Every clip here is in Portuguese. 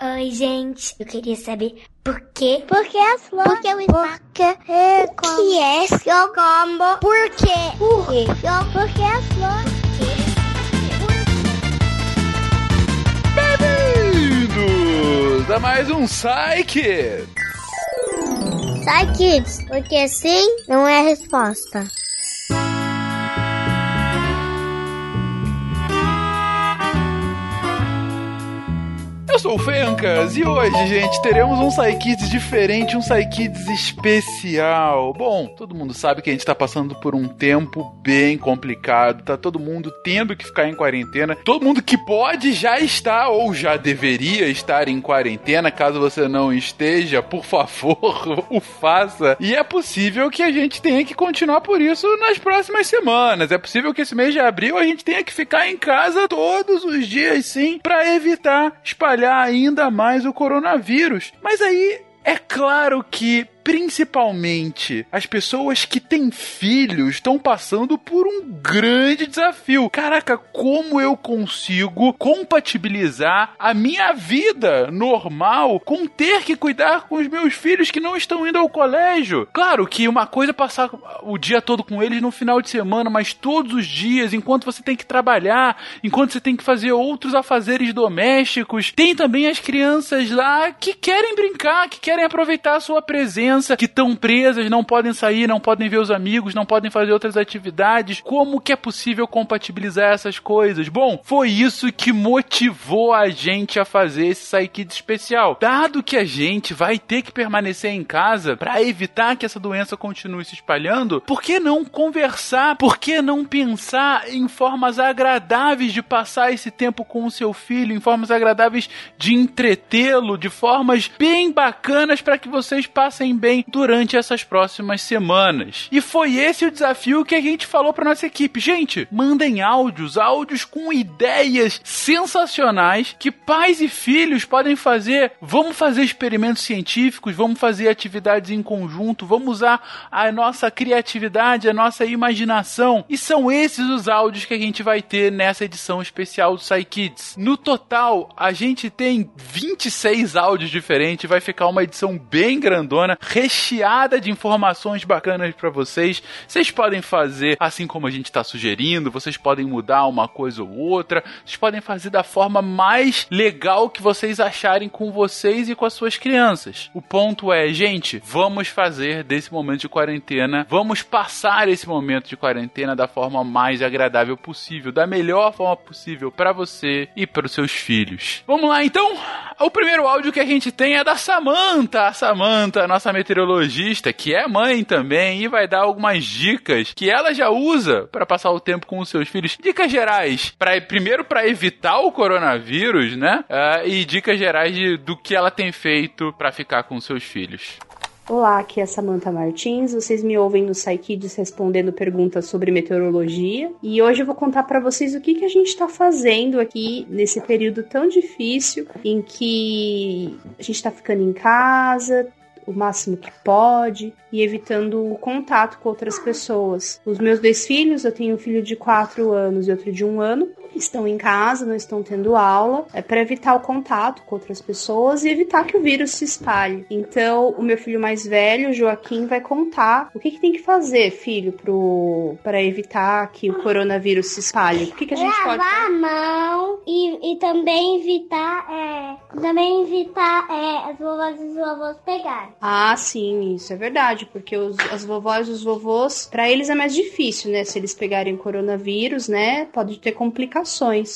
Oi, gente. Eu queria saber por quê? Por que as flores? Por que o espaço? Por que é que é seu combo? Por quê? Por quê? Por que as flores? Bem-vindos a mais um Psy Kids. Sai, kids, porque sim não é a resposta. Eu sou o Fencas e hoje, gente, teremos um Psykids diferente, um Psykids especial. Bom, todo mundo sabe que a gente tá passando por um tempo bem complicado, tá todo mundo tendo que ficar em quarentena. Todo mundo que pode já está ou já deveria estar em quarentena, caso você não esteja, por favor, o faça. E é possível que a gente tenha que continuar por isso nas próximas semanas. É possível que esse mês de abril a gente tenha que ficar em casa todos os dias, sim, para evitar espalhar ainda mais o coronavírus. Mas aí é claro que principalmente as pessoas que têm filhos estão passando por um grande desafio. Caraca, como eu consigo compatibilizar a minha vida normal com ter que cuidar com os meus filhos que não estão indo ao colégio? Claro que uma coisa é passar o dia todo com eles no final de semana, mas todos os dias, enquanto você tem que trabalhar, enquanto você tem que fazer outros afazeres domésticos, tem também as crianças lá que querem brincar, que querem aproveitar a sua presença que estão presas, não podem sair, não podem ver os amigos, não podem fazer outras atividades. Como que é possível compatibilizar essas coisas? Bom, foi isso que motivou a gente a fazer esse Psykids especial. Dado que a gente vai ter que permanecer em casa para evitar que essa doença continue se espalhando, por que não conversar? Por que não pensar em formas agradáveis de passar esse tempo com o seu filho, em formas agradáveis de entretê-lo, de formas bem bacanas para que vocês passem bem durante essas próximas semanas. E foi esse o desafio que a gente falou para nossa equipe. Gente, mandem áudios, áudios com ideias sensacionais que pais e filhos podem fazer. Vamos fazer experimentos científicos, vamos fazer atividades em conjunto, vamos usar a nossa criatividade, a nossa imaginação. E são esses os áudios que a gente vai ter nessa edição especial do Kids. No total, a gente tem 26 áudios diferentes, vai ficar uma edição bem grandona, recheada de informações bacanas para vocês. Vocês podem fazer assim como a gente está sugerindo, vocês podem mudar uma coisa ou outra, vocês podem fazer da forma mais legal que vocês acharem com vocês e com as suas crianças. O ponto é, gente, vamos fazer desse momento de quarentena, vamos passar esse momento de quarentena da forma mais agradável possível, da melhor forma possível para você e para os seus filhos. Vamos lá então? O primeiro áudio que a gente tem é da Samantha, a Samantha, nossa meteorologista, que é mãe também, e vai dar algumas dicas que ela já usa para passar o tempo com os seus filhos. Dicas gerais, para primeiro para evitar o coronavírus, né? Uh, e dicas gerais de, do que ela tem feito para ficar com os seus filhos. Olá, aqui é Samantha Martins. Vocês me ouvem no Psykids respondendo perguntas sobre meteorologia. E hoje eu vou contar para vocês o que, que a gente está fazendo aqui nesse período tão difícil em que a gente está ficando em casa, o máximo que pode e evitando o contato com outras pessoas. Os meus dois filhos, eu tenho um filho de 4 anos e outro de um ano, estão em casa, não estão tendo aula, é para evitar o contato com outras pessoas e evitar que o vírus se espalhe. Então, o meu filho mais velho, Joaquim, vai contar o que, que tem que fazer, filho, para evitar que o coronavírus se espalhe. O que, que a gente Lavar pode fazer? a mão e, e também evitar, é, também evitar é, as vovós e os vovôs pegarem. Ah, sim, isso é verdade, porque os, as vovós e os vovôs, para eles é mais difícil, né? Se eles pegarem coronavírus, né? Pode ter complicações.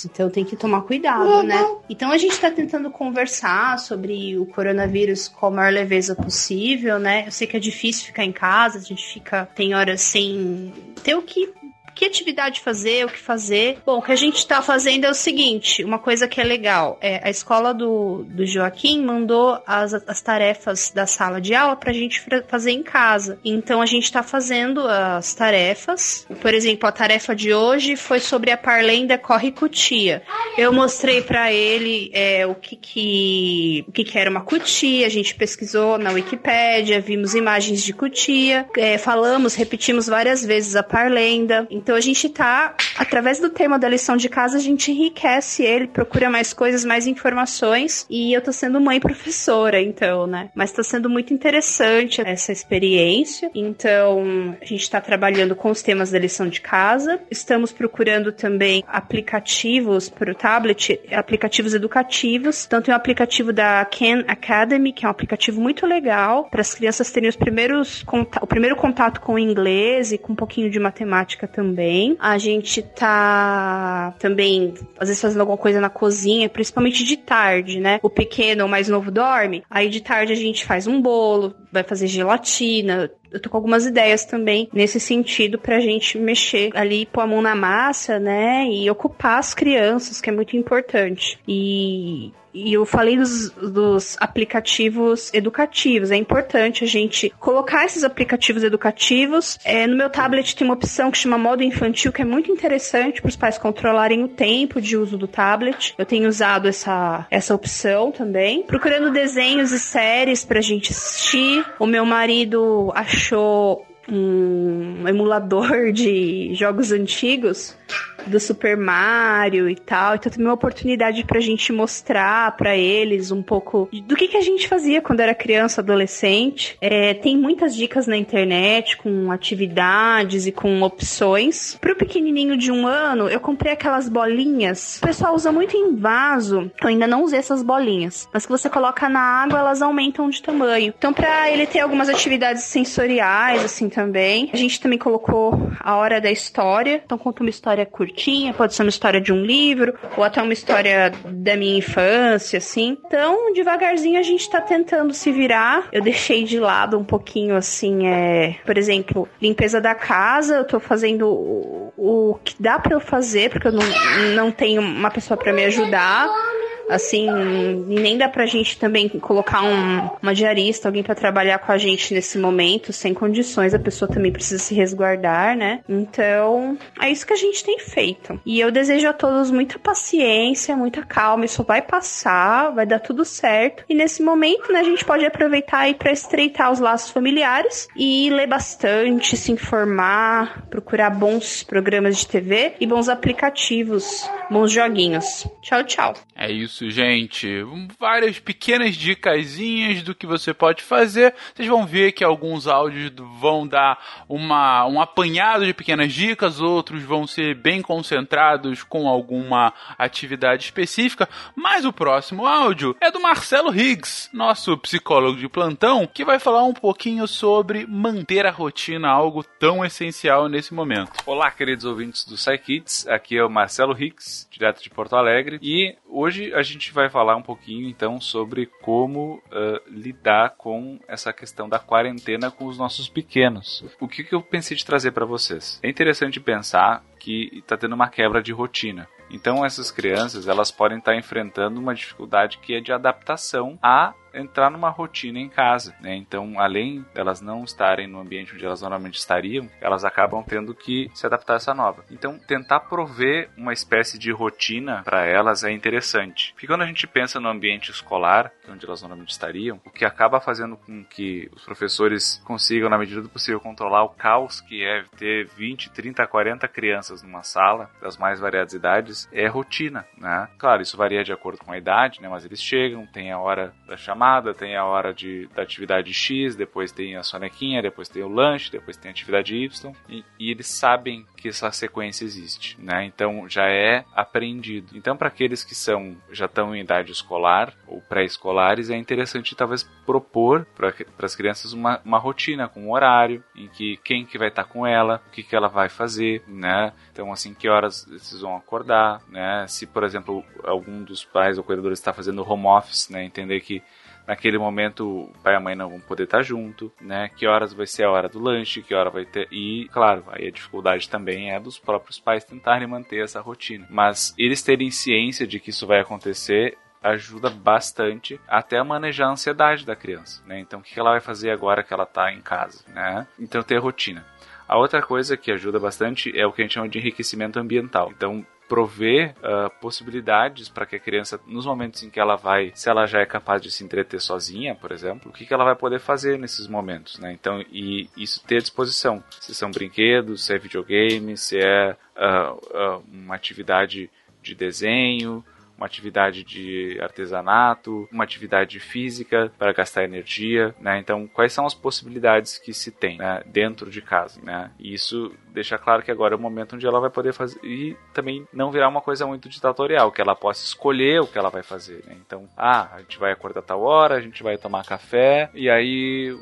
Então tem que tomar cuidado, né? Então a gente tá tentando conversar sobre o coronavírus com a maior leveza possível, né? Eu sei que é difícil ficar em casa, a gente fica, tem horas sem ter o que que atividade fazer, o que fazer. Bom, o que a gente está fazendo é o seguinte: uma coisa que é legal é a escola do, do Joaquim mandou as, as tarefas da sala de aula para a gente fazer em casa. Então a gente está fazendo as tarefas. Por exemplo, a tarefa de hoje foi sobre a parlenda corre cutia. Eu mostrei para ele é, o que que o que, que era uma cutia. A gente pesquisou na Wikipédia, vimos imagens de cutia, é, falamos, repetimos várias vezes a parlenda. Então a gente tá, através do tema da lição de casa, a gente enriquece ele, procura mais coisas, mais informações. E eu tô sendo mãe professora, então, né? Mas tá sendo muito interessante essa experiência. Então, a gente tá trabalhando com os temas da lição de casa. Estamos procurando também aplicativos para o tablet, aplicativos educativos. Então, tem o aplicativo da Khan Academy, que é um aplicativo muito legal para as crianças terem os primeiros o primeiro contato com o inglês e com um pouquinho de matemática também. A gente tá também, às vezes, fazendo alguma coisa na cozinha, principalmente de tarde, né? O pequeno ou mais novo dorme, aí de tarde a gente faz um bolo, vai fazer gelatina, eu tô com algumas ideias também nesse sentido pra gente mexer ali, pôr a mão na massa, né? E ocupar as crianças, que é muito importante. E e eu falei dos, dos, aplicativos educativos. É importante a gente colocar esses aplicativos educativos. É, no meu tablet tem uma opção que chama modo infantil, que é muito interessante para os pais controlarem o tempo de uso do tablet. Eu tenho usado essa, essa opção também. Procurando desenhos e séries para a gente assistir. O meu marido achou um emulador de jogos antigos do Super Mario e tal. Então tem uma oportunidade pra gente mostrar para eles um pouco do que, que a gente fazia quando era criança, adolescente. É, tem muitas dicas na internet com atividades e com opções. Pro pequenininho de um ano, eu comprei aquelas bolinhas. O pessoal usa muito em vaso. Eu ainda não usei essas bolinhas. Mas que você coloca na água, elas aumentam de tamanho. Então, pra ele ter algumas atividades sensoriais, assim, também. A gente também colocou a hora da história. Então, conta uma história curta curtinha, pode ser uma história de um livro, ou até uma história da minha infância, assim. Então, devagarzinho a gente tá tentando se virar. Eu deixei de lado um pouquinho, assim, é, por exemplo, limpeza da casa, eu tô fazendo o, o que dá para eu fazer, porque eu não, não tenho uma pessoa para me ajudar assim, nem dá pra gente também colocar um, uma diarista, alguém para trabalhar com a gente nesse momento, sem condições, a pessoa também precisa se resguardar, né? Então, é isso que a gente tem feito. E eu desejo a todos muita paciência, muita calma, isso vai passar, vai dar tudo certo. E nesse momento, né, a gente pode aproveitar aí para estreitar os laços familiares e ler bastante, se informar, procurar bons programas de TV e bons aplicativos, bons joguinhos. Tchau, tchau. É isso isso, gente. Várias pequenas dicasinhas do que você pode fazer. Vocês vão ver que alguns áudios vão dar uma, um apanhado de pequenas dicas, outros vão ser bem concentrados com alguma atividade específica. Mas o próximo áudio é do Marcelo Higgs, nosso psicólogo de plantão, que vai falar um pouquinho sobre manter a rotina, algo tão essencial nesse momento. Olá, queridos ouvintes do SciKids. Aqui é o Marcelo Higgs, direto de Porto Alegre. E hoje a gente vai falar um pouquinho então sobre como uh, lidar com essa questão da quarentena com os nossos pequenos. O que, que eu pensei de trazer para vocês? É interessante pensar que está tendo uma quebra de rotina. Então essas crianças elas podem estar tá enfrentando uma dificuldade que é de adaptação a entrar numa rotina em casa, né? Então, além delas não estarem no ambiente onde elas normalmente estariam, elas acabam tendo que se adaptar a essa nova. Então, tentar prover uma espécie de rotina para elas é interessante. Porque quando a gente pensa no ambiente escolar, onde elas normalmente estariam, o que acaba fazendo com que os professores consigam, na medida do possível, controlar o caos que é ter 20, 30, 40 crianças numa sala, das mais variadas idades, é rotina, né? Claro, isso varia de acordo com a idade, né? Mas eles chegam, tem a hora da chamada chamada, tem a hora de, da atividade X, depois tem a sonequinha, depois tem o lanche, depois tem a atividade Y, e, e eles sabem que essa sequência existe, né? Então já é aprendido. Então para aqueles que são já estão em idade escolar ou pré-escolares, é interessante talvez propor para as crianças uma, uma rotina com um horário em que quem que vai estar tá com ela, o que que ela vai fazer, né? Então assim que horas eles vão acordar, né? Se por exemplo algum dos pais ou cuidadores está fazendo home office, né? Entender que naquele momento o pai e a mãe não vão poder estar junto, né? Que horas vai ser a hora do lanche, que hora vai ter. E, claro, aí a dificuldade também é dos próprios pais tentarem manter essa rotina. Mas eles terem ciência de que isso vai acontecer ajuda bastante até a manejar a ansiedade da criança, né? Então, o que ela vai fazer agora que ela está em casa, né? Então, ter rotina. A outra coisa que ajuda bastante é o que a gente chama de enriquecimento ambiental. Então, prover uh, possibilidades para que a criança, nos momentos em que ela vai, se ela já é capaz de se entreter sozinha, por exemplo, o que, que ela vai poder fazer nesses momentos, né? Então, e isso ter disposição. Se são brinquedos, se é videogame, se é uh, uh, uma atividade de desenho, uma atividade de artesanato, uma atividade física para gastar energia, né? Então, quais são as possibilidades que se tem né? dentro de casa, né? E isso deixa claro que agora é o momento onde ela vai poder fazer e também não virar uma coisa muito ditatorial, que ela possa escolher o que ela vai fazer, né? Então, ah, a gente vai acordar tal hora, a gente vai tomar café e aí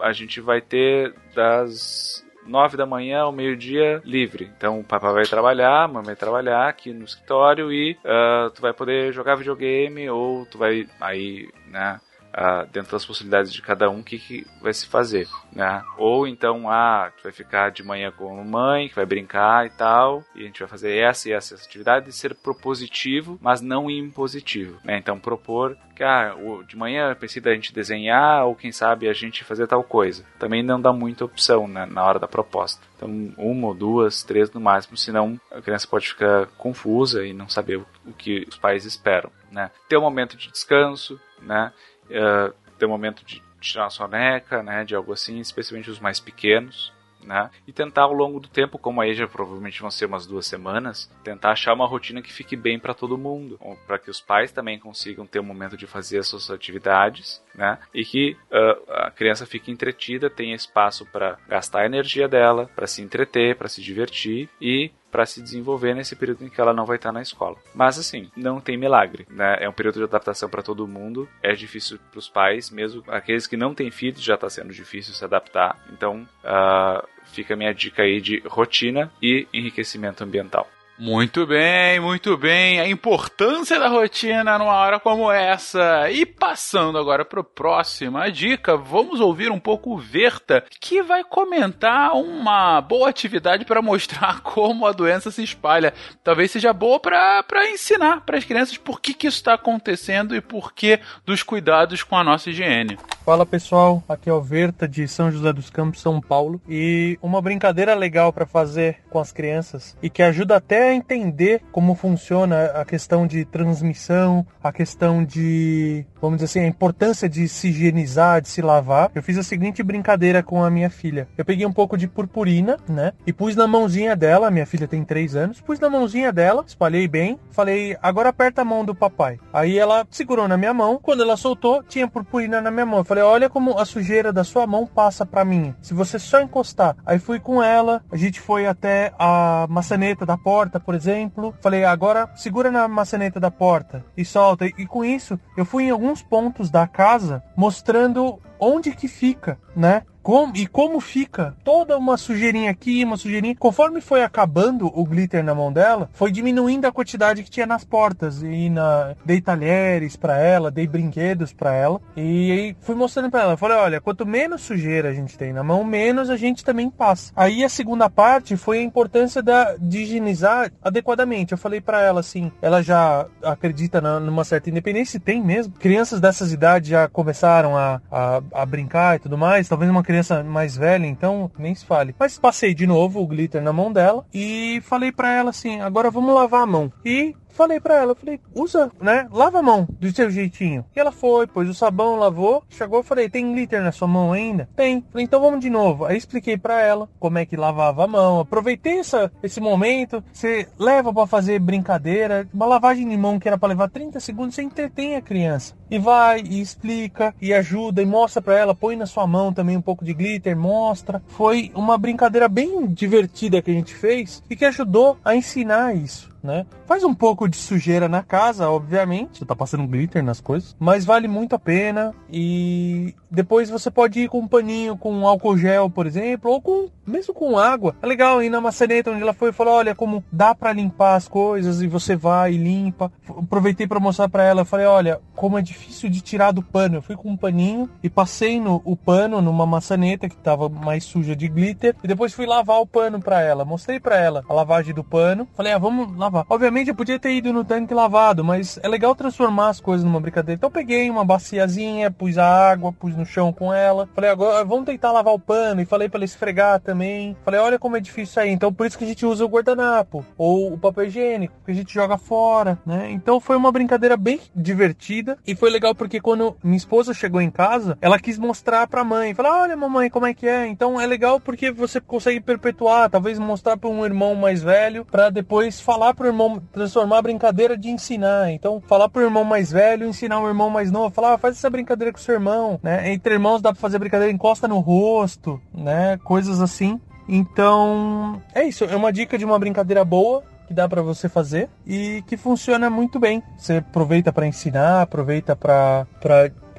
a gente vai ter das 9 da manhã ao meio-dia livre. Então o papai vai trabalhar, a mamãe vai trabalhar aqui no escritório e uh, tu vai poder jogar videogame ou tu vai aí, né? Uh, dentro das possibilidades de cada um, o que, que vai se fazer, né? Ou então, ah, tu vai ficar de manhã com a mamãe, que vai brincar e tal, e a gente vai fazer essa e essa atividade e ser propositivo, mas não impositivo, né? Então, propor que, ah, de manhã pensei da gente desenhar, ou quem sabe a gente fazer tal coisa. Também não dá muita opção né, na hora da proposta. Então, uma ou duas, três no máximo, senão a criança pode ficar confusa e não saber o que os pais esperam, né? Ter um momento de descanso, né? Uh, ter um momento de tirar uma soneca, né, de algo assim, especialmente os mais pequenos, né? E tentar ao longo do tempo, como aí já provavelmente vão ser umas duas semanas, tentar achar uma rotina que fique bem para todo mundo, para que os pais também consigam ter um momento de fazer as suas atividades, né? E que uh, a criança fique entretida, tenha espaço para gastar a energia dela, para se entreter, para se divertir e para se desenvolver nesse período em que ela não vai estar na escola. Mas assim, não tem milagre, né? É um período de adaptação para todo mundo. É difícil para os pais, mesmo aqueles que não têm filhos já está sendo difícil se adaptar. Então, uh, fica a minha dica aí de rotina e enriquecimento ambiental. Muito bem, muito bem. A importância da rotina numa hora como essa. E passando agora para a próxima dica, vamos ouvir um pouco o Verta, que vai comentar uma boa atividade para mostrar como a doença se espalha. Talvez seja boa para ensinar para as crianças por que, que isso está acontecendo e por que dos cuidados com a nossa higiene. Fala pessoal, aqui é o Verta de São José dos Campos, São Paulo. E uma brincadeira legal para fazer com as crianças e que ajuda até entender como funciona a questão de transmissão, a questão de, vamos dizer assim, a importância de se higienizar, de se lavar. Eu fiz a seguinte brincadeira com a minha filha. Eu peguei um pouco de purpurina, né? E pus na mãozinha dela, minha filha tem 3 anos, pus na mãozinha dela, espalhei bem, falei, agora aperta a mão do papai. Aí ela segurou na minha mão, quando ela soltou, tinha purpurina na minha mão. Eu falei, olha como a sujeira da sua mão passa para mim. Se você só encostar. Aí fui com ela, a gente foi até a maçaneta da porta, por exemplo. Falei, agora segura na maçaneta da porta e solta. E com isso, eu fui em alguns pontos da casa mostrando onde que fica, né? Como, e como fica toda uma sujeirinha aqui, uma sujeirinha. Conforme foi acabando o glitter na mão dela, foi diminuindo a quantidade que tinha nas portas. E na, dei talheres para ela, dei brinquedos para ela. E fui mostrando para ela. Falei: olha, quanto menos sujeira a gente tem na mão, menos a gente também passa. Aí a segunda parte foi a importância da, de higienizar adequadamente. Eu falei para ela assim: ela já acredita na, numa certa independência, tem mesmo. Crianças dessas idades já começaram a, a, a brincar e tudo mais. Talvez uma criança mais velha, então nem se fale. Mas passei de novo o glitter na mão dela e falei para ela assim: agora vamos lavar a mão. E falei para ela, falei, usa, né? Lava a mão do seu jeitinho. E ela foi, pôs o sabão, lavou, chegou, falei, tem glitter na sua mão ainda? Tem. Falei, então vamos de novo. Aí expliquei para ela como é que lavava a mão. Aproveitei essa, esse momento, você leva para fazer brincadeira, uma lavagem de mão que era para levar 30 segundos, você entretém a criança. E vai e explica e ajuda e mostra para ela, põe na sua mão também um pouco de glitter, mostra. Foi uma brincadeira bem divertida que a gente fez e que ajudou a ensinar isso né? Faz um pouco de sujeira na casa, obviamente, você tá passando glitter nas coisas, mas vale muito a pena e depois você pode ir com um paninho, com álcool gel, por exemplo, ou com mesmo com água. É legal ir na maçaneta onde ela foi e falar, olha como dá para limpar as coisas e você vai e limpa. Aproveitei para mostrar para ela, falei, olha, como é difícil de tirar do pano. Eu fui com um paninho e passei no, o pano numa maçaneta que tava mais suja de glitter e depois fui lavar o pano para ela. Mostrei para ela a lavagem do pano. Falei, ah, vamos lavar lavar. Obviamente eu podia ter ido no tanque lavado, mas é legal transformar as coisas numa brincadeira. Então eu peguei uma baciazinha, pus a água, pus no chão com ela. Falei, agora vamos tentar lavar o pano. E falei para ela esfregar também. Falei, olha como é difícil aí. Então por isso que a gente usa o guardanapo ou o papel higiênico, que a gente joga fora, né? Então foi uma brincadeira bem divertida e foi legal porque quando minha esposa chegou em casa, ela quis mostrar pra mãe. Falar, olha mamãe, como é que é? Então é legal porque você consegue perpetuar, talvez mostrar para um irmão mais velho, para depois falar pro irmão, transformar a brincadeira de ensinar. Então, falar pro irmão mais velho, ensinar o irmão mais novo, falar, ah, faz essa brincadeira com seu irmão, né? Entre irmãos dá pra fazer brincadeira, encosta no rosto, né? Coisas assim. Então, é isso. É uma dica de uma brincadeira boa que dá para você fazer e que funciona muito bem. Você aproveita para ensinar, aproveita para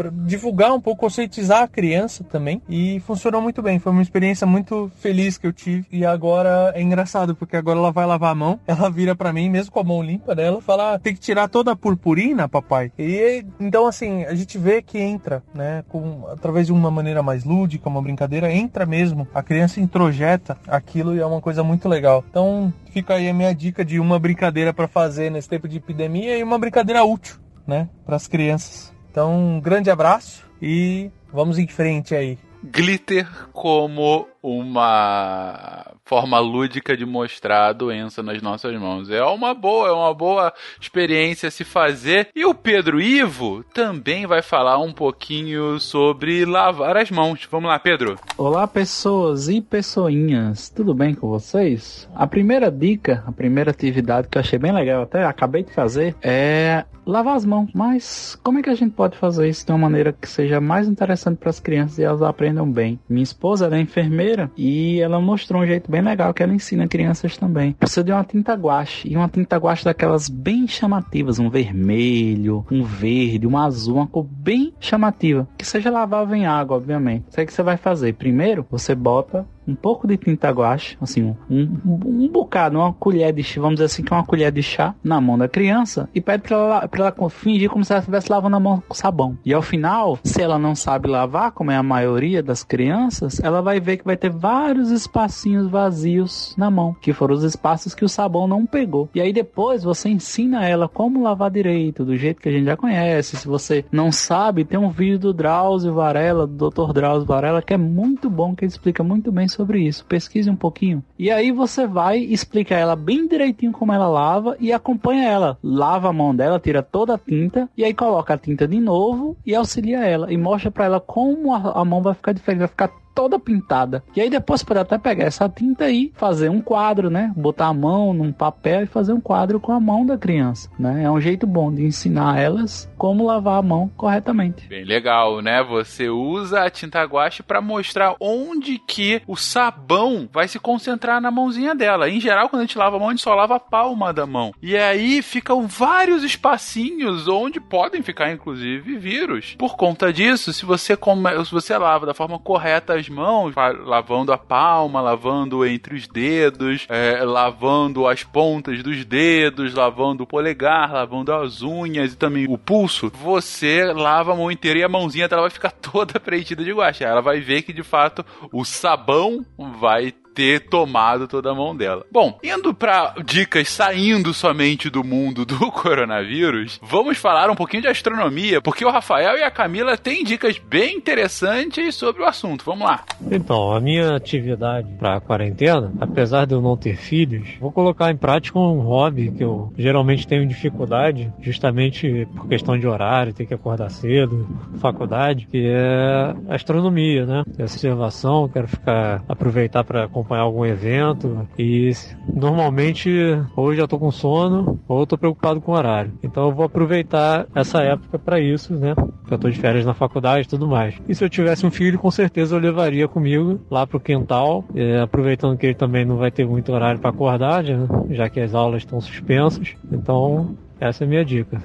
divulgar um pouco, conscientizar a criança também. E funcionou muito bem. Foi uma experiência muito feliz que eu tive. E agora é engraçado, porque agora ela vai lavar a mão, ela vira para mim, mesmo com a mão limpa dela, fala: ah, tem que tirar toda a purpurina, papai. E então, assim, a gente vê que entra, né, com, através de uma maneira mais lúdica, uma brincadeira, entra mesmo. A criança introjeta aquilo e é uma coisa muito legal. Então, fica aí a minha dica de uma brincadeira para fazer nesse tempo de epidemia e uma brincadeira útil, né, para as crianças. Então, um grande abraço e vamos em frente aí. Glitter como uma forma lúdica de mostrar a doença nas nossas mãos. É uma boa, é uma boa experiência se fazer. E o Pedro Ivo também vai falar um pouquinho sobre lavar as mãos. Vamos lá, Pedro. Olá, pessoas e pessoinhas. Tudo bem com vocês? A primeira dica, a primeira atividade que eu achei bem legal, até acabei de fazer, é lavar as mãos. Mas como é que a gente pode fazer isso de uma maneira que seja mais interessante para as crianças e elas aprendam bem? Minha esposa é enfermeira e ela mostrou um jeito bem legal que ela ensina crianças também. Precisa de uma tinta guache e uma tinta guache daquelas bem chamativas, um vermelho, um verde, um azul, uma cor bem chamativa, que seja lavável em água, obviamente. Isso é que você vai fazer. Primeiro, você bota um pouco de tinta guache, assim, um, um, um bocado, uma colher de chá, vamos dizer assim, que é uma colher de chá na mão da criança e pede pra ela, pra ela fingir como se ela estivesse lavando a mão com sabão. E ao final, se ela não sabe lavar, como é a maioria das crianças, ela vai ver que vai ter vários espacinhos vazios na mão, que foram os espaços que o sabão não pegou. E aí depois você ensina ela como lavar direito, do jeito que a gente já conhece. Se você não sabe, tem um vídeo do Drauzio Varela, do Dr. Drauzio Varela, que é muito bom, que ele explica muito bem sobre isso. Pesquise um pouquinho. E aí você vai explicar ela bem direitinho como ela lava e acompanha ela. Lava a mão dela, tira toda a tinta e aí coloca a tinta de novo e auxilia ela e mostra para ela como a, a mão vai ficar diferente, vai ficar toda pintada. E aí depois pode até pegar essa tinta aí, fazer um quadro, né? Botar a mão num papel e fazer um quadro com a mão da criança, né? É um jeito bom de ensinar elas como lavar a mão corretamente. Bem legal, né? Você usa a tinta guache para mostrar onde que o sabão vai se concentrar na mãozinha dela. Em geral, quando a gente lava a mão, a gente só lava a palma da mão. E aí ficam vários espacinhos onde podem ficar inclusive vírus. Por conta disso, se você come... se você lava da forma correta as mãos, lavando a palma, lavando entre os dedos, é, lavando as pontas dos dedos, lavando o polegar, lavando as unhas e também o pulso, você lava a mão inteira e a mãozinha dela vai ficar toda preenchida de guache. Ela vai ver que de fato o sabão vai ter tomado toda a mão dela. Bom, indo para dicas saindo somente do mundo do coronavírus, vamos falar um pouquinho de astronomia, porque o Rafael e a Camila têm dicas bem interessantes sobre o assunto. Vamos lá. Então, a minha atividade para a quarentena, apesar de eu não ter filhos, vou colocar em prática um hobby que eu geralmente tenho dificuldade, justamente por questão de horário, ter que acordar cedo, faculdade, que é astronomia, né? Observação, quero ficar aproveitar para acompanhar algum evento e normalmente ou já tô com sono ou tô preocupado com o horário. Então eu vou aproveitar essa época para isso, né? Eu tô de férias na faculdade e tudo mais. E se eu tivesse um filho, com certeza eu levaria comigo lá pro quintal, é, aproveitando que ele também não vai ter muito horário para acordar, já, já que as aulas estão suspensas. Então essa é a minha dica.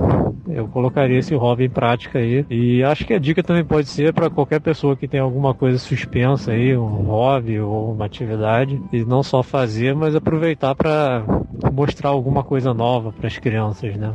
Eu colocaria esse hobby em prática aí. E acho que a dica também pode ser para qualquer pessoa que tem alguma coisa suspensa aí, um hobby ou uma atividade, e não só fazer, mas aproveitar para mostrar alguma coisa nova para as crianças, né?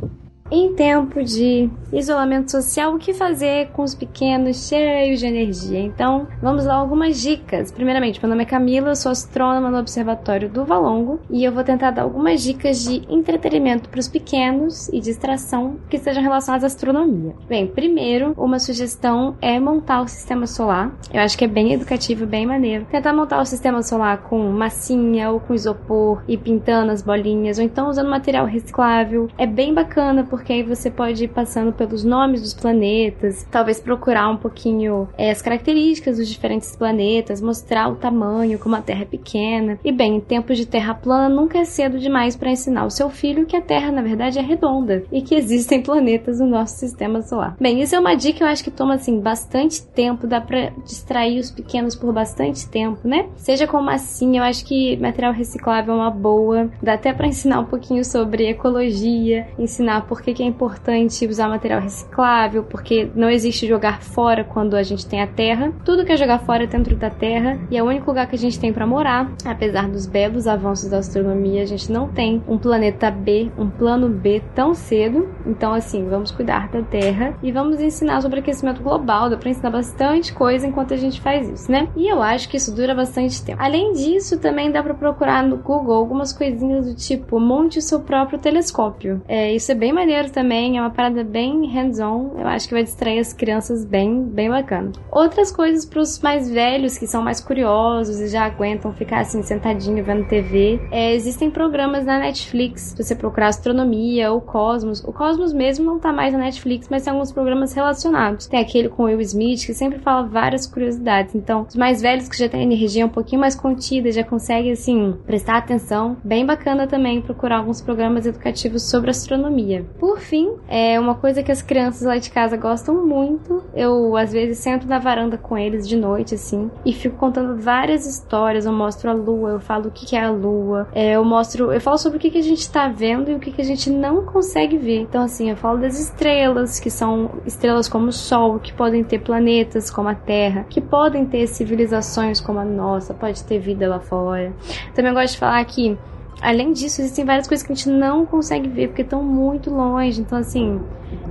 Em tempo de isolamento social, o que fazer com os pequenos cheios de energia? Então, vamos lá algumas dicas. Primeiramente, meu nome é Camila, eu sou astrônoma no Observatório do Valongo e eu vou tentar dar algumas dicas de entretenimento para os pequenos e distração que sejam relacionadas à astronomia. Bem, primeiro, uma sugestão é montar o sistema solar. Eu acho que é bem educativo, bem maneiro. Tentar montar o sistema solar com massinha ou com isopor e pintando as bolinhas, ou então usando material reciclável. É bem bacana porque aí você pode ir passando pelos nomes dos planetas, talvez procurar um pouquinho é, as características dos diferentes planetas, mostrar o tamanho, como a Terra é pequena. E bem, em tempos de Terra plana, nunca é cedo demais para ensinar o seu filho que a Terra, na verdade, é redonda e que existem planetas no nosso sistema solar. Bem, isso é uma dica que eu acho que toma assim bastante tempo, dá para distrair os pequenos por bastante tempo, né? Seja como assim, eu acho que material reciclável é uma boa, dá até para ensinar um pouquinho sobre ecologia, ensinar por que, que é importante usar material reciclável, porque não existe jogar fora quando a gente tem a terra. Tudo que é jogar fora é dentro da terra e é o único lugar que a gente tem para morar. Apesar dos belos avanços da astronomia, a gente não tem um planeta B, um plano B tão cedo. Então, assim, vamos cuidar da terra e vamos ensinar sobre aquecimento global. Dá pra ensinar bastante coisa enquanto a gente faz isso, né? E eu acho que isso dura bastante tempo. Além disso, também dá para procurar no Google algumas coisinhas do tipo monte o seu próprio telescópio. É, isso é bem maneiro também, é uma parada bem hands-on. Eu acho que vai distrair as crianças bem, bem bacana. Outras coisas para os mais velhos que são mais curiosos e já aguentam ficar assim sentadinho vendo TV. É, existem programas na Netflix, se você procurar astronomia ou Cosmos. O Cosmos mesmo não tá mais na Netflix, mas tem alguns programas relacionados. Tem aquele com Will Smith que sempre fala várias curiosidades. Então, os mais velhos que já têm energia um pouquinho mais contida, já conseguem assim prestar atenção. Bem bacana também procurar alguns programas educativos sobre astronomia. Por fim, é uma coisa que as crianças lá de casa gostam muito. Eu às vezes sento na varanda com eles de noite assim e fico contando várias histórias. Eu mostro a lua, eu falo o que é a lua, é, eu mostro, eu falo sobre o que a gente está vendo e o que a gente não consegue ver. Então assim, eu falo das estrelas que são estrelas como o Sol, que podem ter planetas como a Terra, que podem ter civilizações como a nossa, pode ter vida lá fora. Também gosto de falar que além disso, existem várias coisas que a gente não consegue ver porque estão muito longe. Então, assim,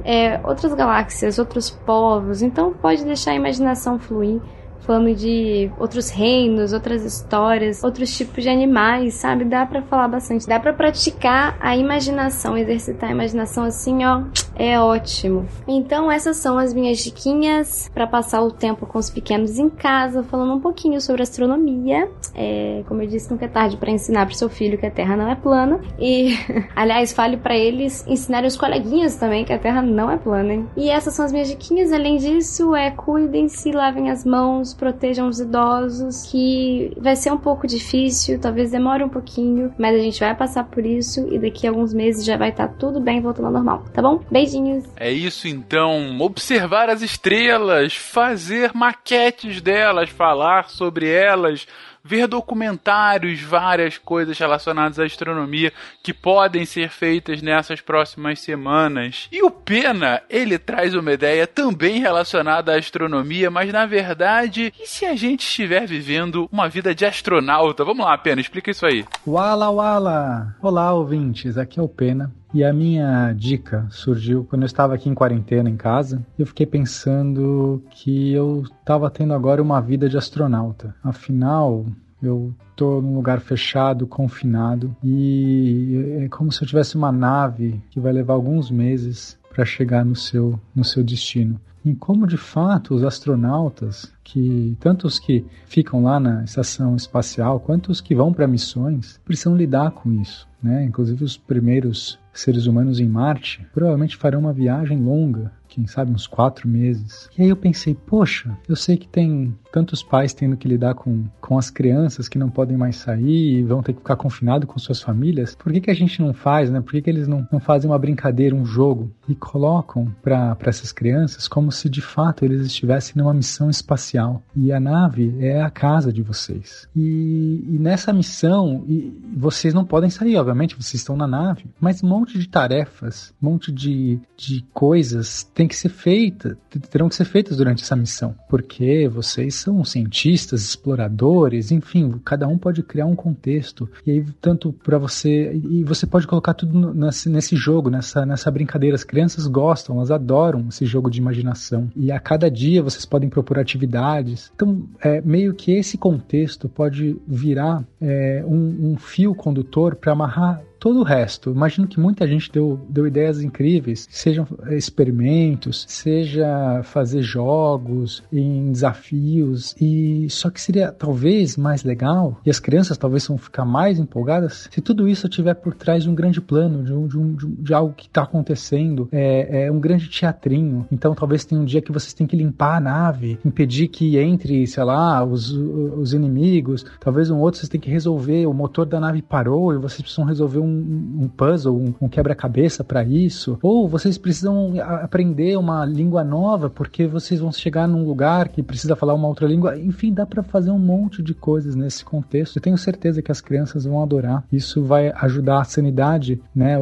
é, outras galáxias, outros povos. Então, pode deixar a imaginação fluir falando de outros reinos, outras histórias, outros tipos de animais, sabe? Dá para falar bastante, dá para praticar a imaginação, exercitar a imaginação assim, ó, é ótimo. Então essas são as minhas diquinhas para passar o tempo com os pequenos em casa, falando um pouquinho sobre astronomia. É, como eu disse, nunca é tarde para ensinar para seu filho que a Terra não é plana e, aliás, fale para eles ensinarem os coleguinhas também que a Terra não é plana. Hein? E essas são as minhas diquinhas. Além disso, é cuidem-se, lavem as mãos protejam os idosos, que vai ser um pouco difícil, talvez demore um pouquinho, mas a gente vai passar por isso e daqui a alguns meses já vai estar tá tudo bem voltando ao normal, tá bom? Beijinhos! É isso então, observar as estrelas, fazer maquetes delas, falar sobre elas ver documentários, várias coisas relacionadas à astronomia que podem ser feitas nessas próximas semanas. E o Pena, ele traz uma ideia também relacionada à astronomia, mas na verdade, e se a gente estiver vivendo uma vida de astronauta? Vamos lá, Pena, explica isso aí. Wala Wala! Olá, ouvintes, aqui é o Pena. E a minha dica surgiu quando eu estava aqui em quarentena em casa. Eu fiquei pensando que eu estava tendo agora uma vida de astronauta. Afinal, eu estou num lugar fechado, confinado, e é como se eu tivesse uma nave que vai levar alguns meses para chegar no seu, no seu destino. E como de fato os astronautas, que tanto os que ficam lá na estação espacial quanto os que vão para missões, precisam lidar com isso. Né? Inclusive os primeiros seres humanos em Marte provavelmente farão uma viagem longa, quem sabe uns quatro meses. E aí eu pensei, poxa, eu sei que tem tantos pais tendo que lidar com, com as crianças que não podem mais sair e vão ter que ficar confinados com suas famílias, por que, que a gente não faz, né? Por que, que eles não, não fazem uma brincadeira, um jogo e colocam para essas crianças como se de fato eles estivessem numa missão espacial e a nave é a casa de vocês. E, e nessa missão, e vocês não podem sair, obviamente, vocês estão na nave, mas um monte de tarefas, um monte de, de coisas tem que ser feita, terão que ser feitas durante essa missão, porque vocês são cientistas, exploradores, enfim, cada um pode criar um contexto e aí tanto para você e você pode colocar tudo nesse, nesse jogo, nessa nessa brincadeira. As crianças gostam, elas adoram esse jogo de imaginação e a cada dia vocês podem propor atividades. Então, é, meio que esse contexto pode virar é, um, um fio condutor para amarrar todo o resto. Imagino que muita gente deu, deu ideias incríveis, sejam experimentos, seja fazer jogos em desafios, e só que seria talvez mais legal, e as crianças talvez vão ficar mais empolgadas, se tudo isso estiver por trás de um grande plano, de, um, de, um, de algo que está acontecendo, é, é um grande teatrinho. Então talvez tenha um dia que vocês têm que limpar a nave, impedir que entre, sei lá, os, os inimigos, talvez um outro vocês têm que resolver, o motor da nave parou e vocês precisam resolver um um, puzzle, um, um quebra-cabeça para isso, ou vocês precisam aprender uma língua nova porque vocês vão chegar num lugar que precisa falar uma outra língua. Enfim, dá para fazer um monte de coisas nesse contexto. Eu tenho certeza que as crianças vão adorar. Isso vai ajudar a sanidade, né?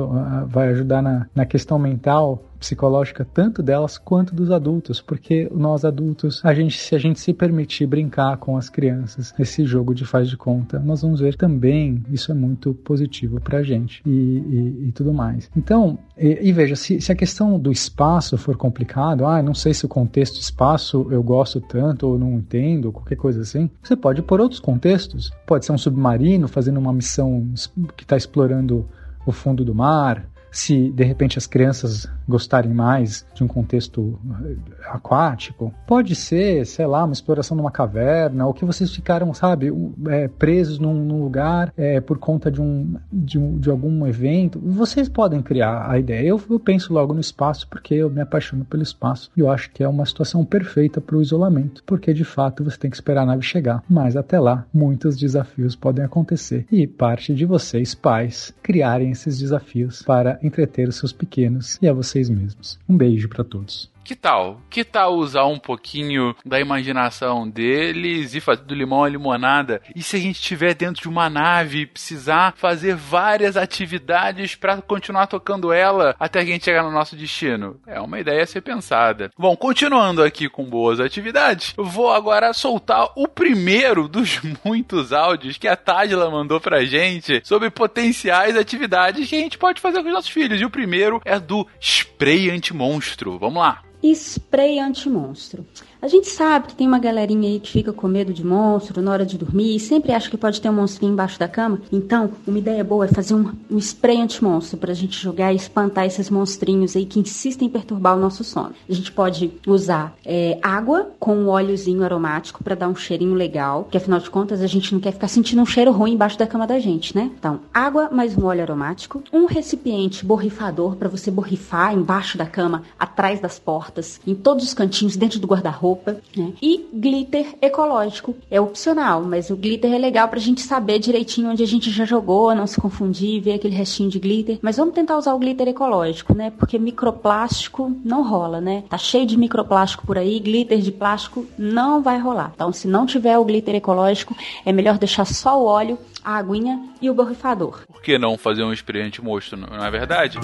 Vai ajudar na, na questão mental psicológica tanto delas quanto dos adultos, porque nós adultos, a gente, se a gente se permitir brincar com as crianças nesse jogo de faz de conta, nós vamos ver também isso é muito positivo para a gente e, e, e, tudo mais. Então, e, e veja, se, se, a questão do espaço for complicado, ah, não sei se o contexto espaço eu gosto tanto ou não entendo, qualquer coisa assim, você pode pôr outros contextos. Pode ser um submarino fazendo uma missão que está explorando o fundo do mar, se de repente as crianças gostarem mais de um contexto eh, aquático, pode ser, sei lá, uma exploração numa caverna, ou que vocês ficaram, sabe, é, presos num, num lugar é, por conta de, um, de, um, de algum evento. Vocês podem criar a ideia. Eu, eu penso logo no espaço porque eu me apaixono pelo espaço e eu acho que é uma situação perfeita para o isolamento, porque de fato você tem que esperar a nave chegar. Mas até lá, muitos desafios podem acontecer e parte de vocês, pais, criarem esses desafios para entreter os seus pequenos e a vocês mesmos. Um beijo para todos. Que tal? Que tal usar um pouquinho da imaginação deles e fazer do limão a limonada? E se a gente estiver dentro de uma nave e precisar fazer várias atividades para continuar tocando ela até a gente chegar no nosso destino? É uma ideia a ser pensada. Bom, continuando aqui com boas atividades, vou agora soltar o primeiro dos muitos áudios que a Tadla mandou pra gente sobre potenciais atividades que a gente pode fazer com os nossos filhos. E o primeiro é do spray anti-monstro. Vamos lá spray anti-monstro. A gente sabe que tem uma galerinha aí que fica com medo de monstro na hora de dormir e sempre acha que pode ter um monstrinho embaixo da cama. Então, uma ideia boa é fazer um, um spray anti-monstro pra gente jogar e espantar esses monstrinhos aí que insistem em perturbar o nosso sono. A gente pode usar é, água com um óleozinho aromático para dar um cheirinho legal, que afinal de contas a gente não quer ficar sentindo um cheiro ruim embaixo da cama da gente, né? Então, água mais um óleo aromático, um recipiente borrifador para você borrifar embaixo da cama, atrás das portas, em todos os cantinhos, dentro do guarda-roupa roupa, né? E glitter ecológico. É opcional, mas o glitter é legal pra gente saber direitinho onde a gente já jogou, não se confundir, ver aquele restinho de glitter. Mas vamos tentar usar o glitter ecológico, né? Porque microplástico não rola, né? Tá cheio de microplástico por aí, glitter de plástico não vai rolar. Então, se não tiver o glitter ecológico, é melhor deixar só o óleo, a aguinha e o borrifador. Por que não fazer um experiente mosto, não é verdade?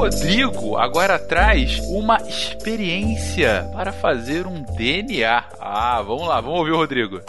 Rodrigo agora traz uma experiência para fazer um DNA. Ah, vamos lá, vamos ouvir o Rodrigo.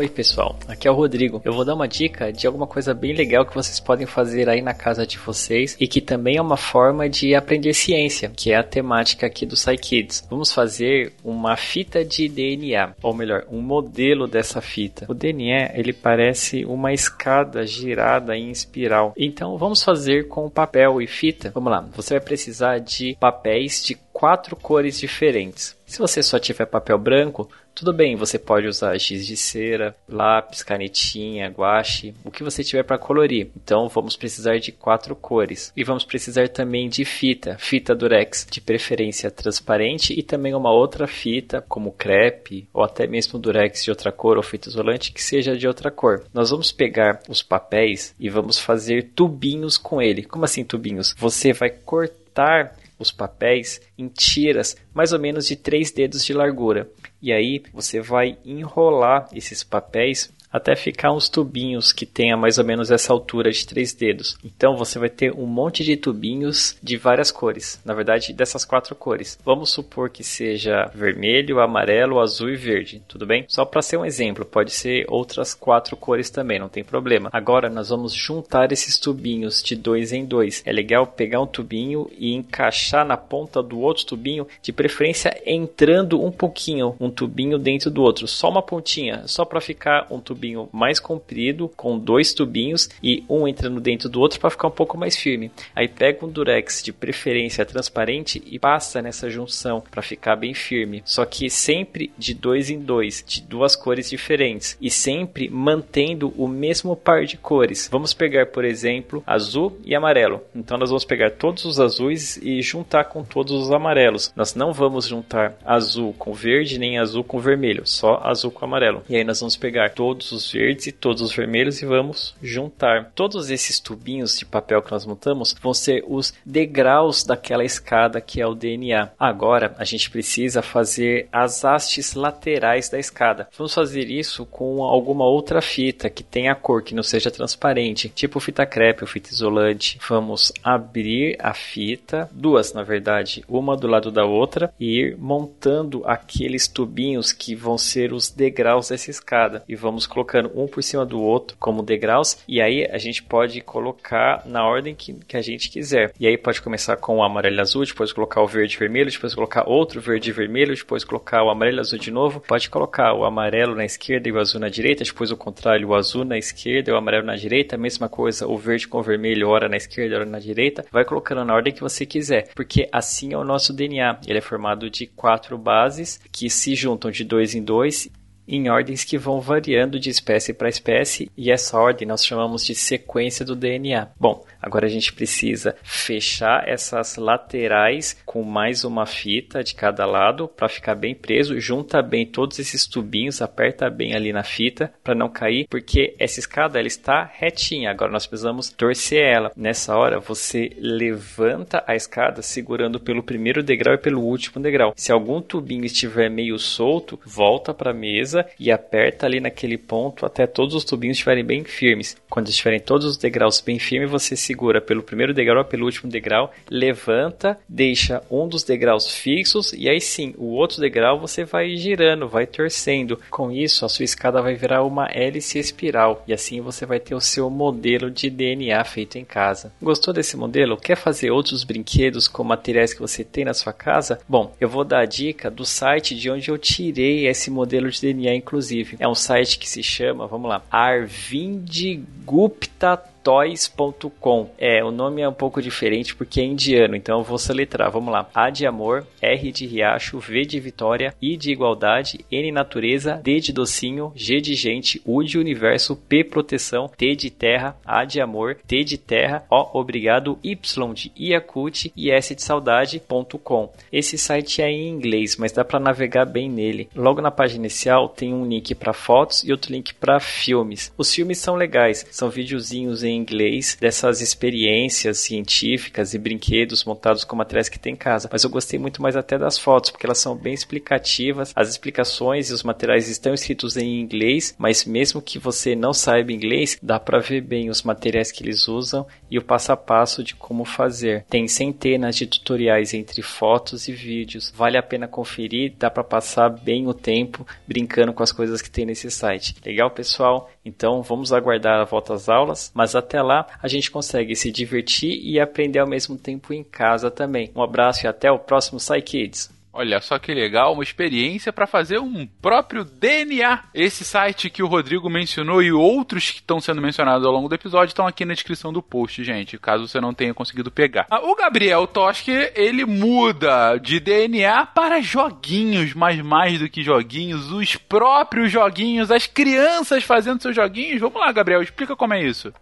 Oi pessoal, aqui é o Rodrigo. Eu vou dar uma dica de alguma coisa bem legal que vocês podem fazer aí na casa de vocês e que também é uma forma de aprender ciência, que é a temática aqui do SciKids. Vamos fazer uma fita de DNA, ou melhor, um modelo dessa fita. O DNA ele parece uma escada girada em espiral. Então vamos fazer com papel e fita. Vamos lá, você vai precisar de papéis de quatro cores diferentes. Se você só tiver papel branco, tudo bem, você pode usar giz de cera, lápis, canetinha, guache, o que você tiver para colorir. Então vamos precisar de quatro cores. E vamos precisar também de fita, fita durex, de preferência transparente e também uma outra fita, como crepe ou até mesmo durex de outra cor ou fita isolante que seja de outra cor. Nós vamos pegar os papéis e vamos fazer tubinhos com ele. Como assim tubinhos? Você vai cortar os papéis em tiras mais ou menos de três dedos de largura. E aí você vai enrolar esses papéis até ficar uns tubinhos que tenha mais ou menos essa altura de três dedos. Então você vai ter um monte de tubinhos de várias cores, na verdade dessas quatro cores. Vamos supor que seja vermelho, amarelo, azul e verde, tudo bem? Só para ser um exemplo, pode ser outras quatro cores também, não tem problema. Agora nós vamos juntar esses tubinhos de dois em dois. É legal pegar um tubinho e encaixar na ponta do outro tubinho, de preferência entrando um pouquinho, um tubinho dentro do outro, só uma pontinha, só para ficar um tubinho tubinho mais comprido, com dois tubinhos e um entrando dentro do outro para ficar um pouco mais firme. Aí pega um durex de preferência transparente e passa nessa junção para ficar bem firme. Só que sempre de dois em dois, de duas cores diferentes e sempre mantendo o mesmo par de cores. Vamos pegar, por exemplo, azul e amarelo. Então nós vamos pegar todos os azuis e juntar com todos os amarelos. Nós não vamos juntar azul com verde nem azul com vermelho, só azul com amarelo. E aí nós vamos pegar todos todos os verdes e todos os vermelhos e vamos juntar. Todos esses tubinhos de papel que nós montamos vão ser os degraus daquela escada que é o DNA. Agora a gente precisa fazer as hastes laterais da escada. Vamos fazer isso com alguma outra fita que tenha cor, que não seja transparente, tipo fita crepe ou fita isolante. Vamos abrir a fita, duas na verdade, uma do lado da outra e ir montando aqueles tubinhos que vão ser os degraus dessa escada e vamos colocar colocando um por cima do outro como degraus e aí a gente pode colocar na ordem que, que a gente quiser. E aí pode começar com o amarelo e azul, depois colocar o verde e vermelho, depois colocar outro verde e vermelho, depois colocar o amarelo e azul de novo. Pode colocar o amarelo na esquerda e o azul na direita, depois o contrário, o azul na esquerda e o amarelo na direita, mesma coisa, o verde com o vermelho, hora na esquerda, hora na direita. Vai colocando na ordem que você quiser, porque assim é o nosso DNA. Ele é formado de quatro bases que se juntam de dois em dois em ordens que vão variando de espécie para espécie, e essa ordem nós chamamos de sequência do DNA. Bom, agora a gente precisa fechar essas laterais com mais uma fita de cada lado para ficar bem preso, junta bem todos esses tubinhos, aperta bem ali na fita para não cair, porque essa escada ela está retinha. Agora nós precisamos torcer ela. Nessa hora você levanta a escada segurando pelo primeiro degrau e pelo último degrau. Se algum tubinho estiver meio solto, volta para a mesa e aperta ali naquele ponto até todos os tubinhos estiverem bem firmes. Quando estiverem todos os degraus bem firmes, você segura pelo primeiro degrau, pelo último degrau, levanta, deixa um dos degraus fixos e aí sim, o outro degrau você vai girando, vai torcendo. Com isso, a sua escada vai virar uma hélice espiral e assim você vai ter o seu modelo de DNA feito em casa. Gostou desse modelo? Quer fazer outros brinquedos com materiais que você tem na sua casa? Bom, eu vou dar a dica do site de onde eu tirei esse modelo de DNA inclusive. É um site que se chama, vamos lá, Arvind Gupta toys.com. É, o nome é um pouco diferente porque é indiano, então eu vou soletrar. Vamos lá. A de amor, R de riacho, V de vitória, I de igualdade, N natureza, D de docinho, G de gente, U de universo, P proteção, T de terra, A de amor, T de terra, O obrigado, Y de Iacute e S de saudade.com. Esse site é em inglês, mas dá para navegar bem nele. Logo na página inicial tem um link para fotos e outro link para filmes. Os filmes são legais, são videozinhos em em inglês dessas experiências científicas e brinquedos montados com materiais que tem em casa. Mas eu gostei muito mais até das fotos, porque elas são bem explicativas. As explicações e os materiais estão escritos em inglês, mas mesmo que você não saiba inglês, dá para ver bem os materiais que eles usam e o passo a passo de como fazer. Tem centenas de tutoriais entre fotos e vídeos. Vale a pena conferir, dá para passar bem o tempo brincando com as coisas que tem nesse site. Legal, pessoal? Então vamos aguardar a volta às aulas, mas até lá a gente consegue se divertir e aprender ao mesmo tempo em casa também. Um abraço e até o próximo Kids. Olha só que legal, uma experiência para fazer um próprio DNA. Esse site que o Rodrigo mencionou e outros que estão sendo mencionados ao longo do episódio estão aqui na descrição do post, gente, caso você não tenha conseguido pegar. Ah, o Gabriel Toski, ele muda de DNA para joguinhos, mas mais do que joguinhos, os próprios joguinhos, as crianças fazendo seus joguinhos. Vamos lá, Gabriel, explica como é isso.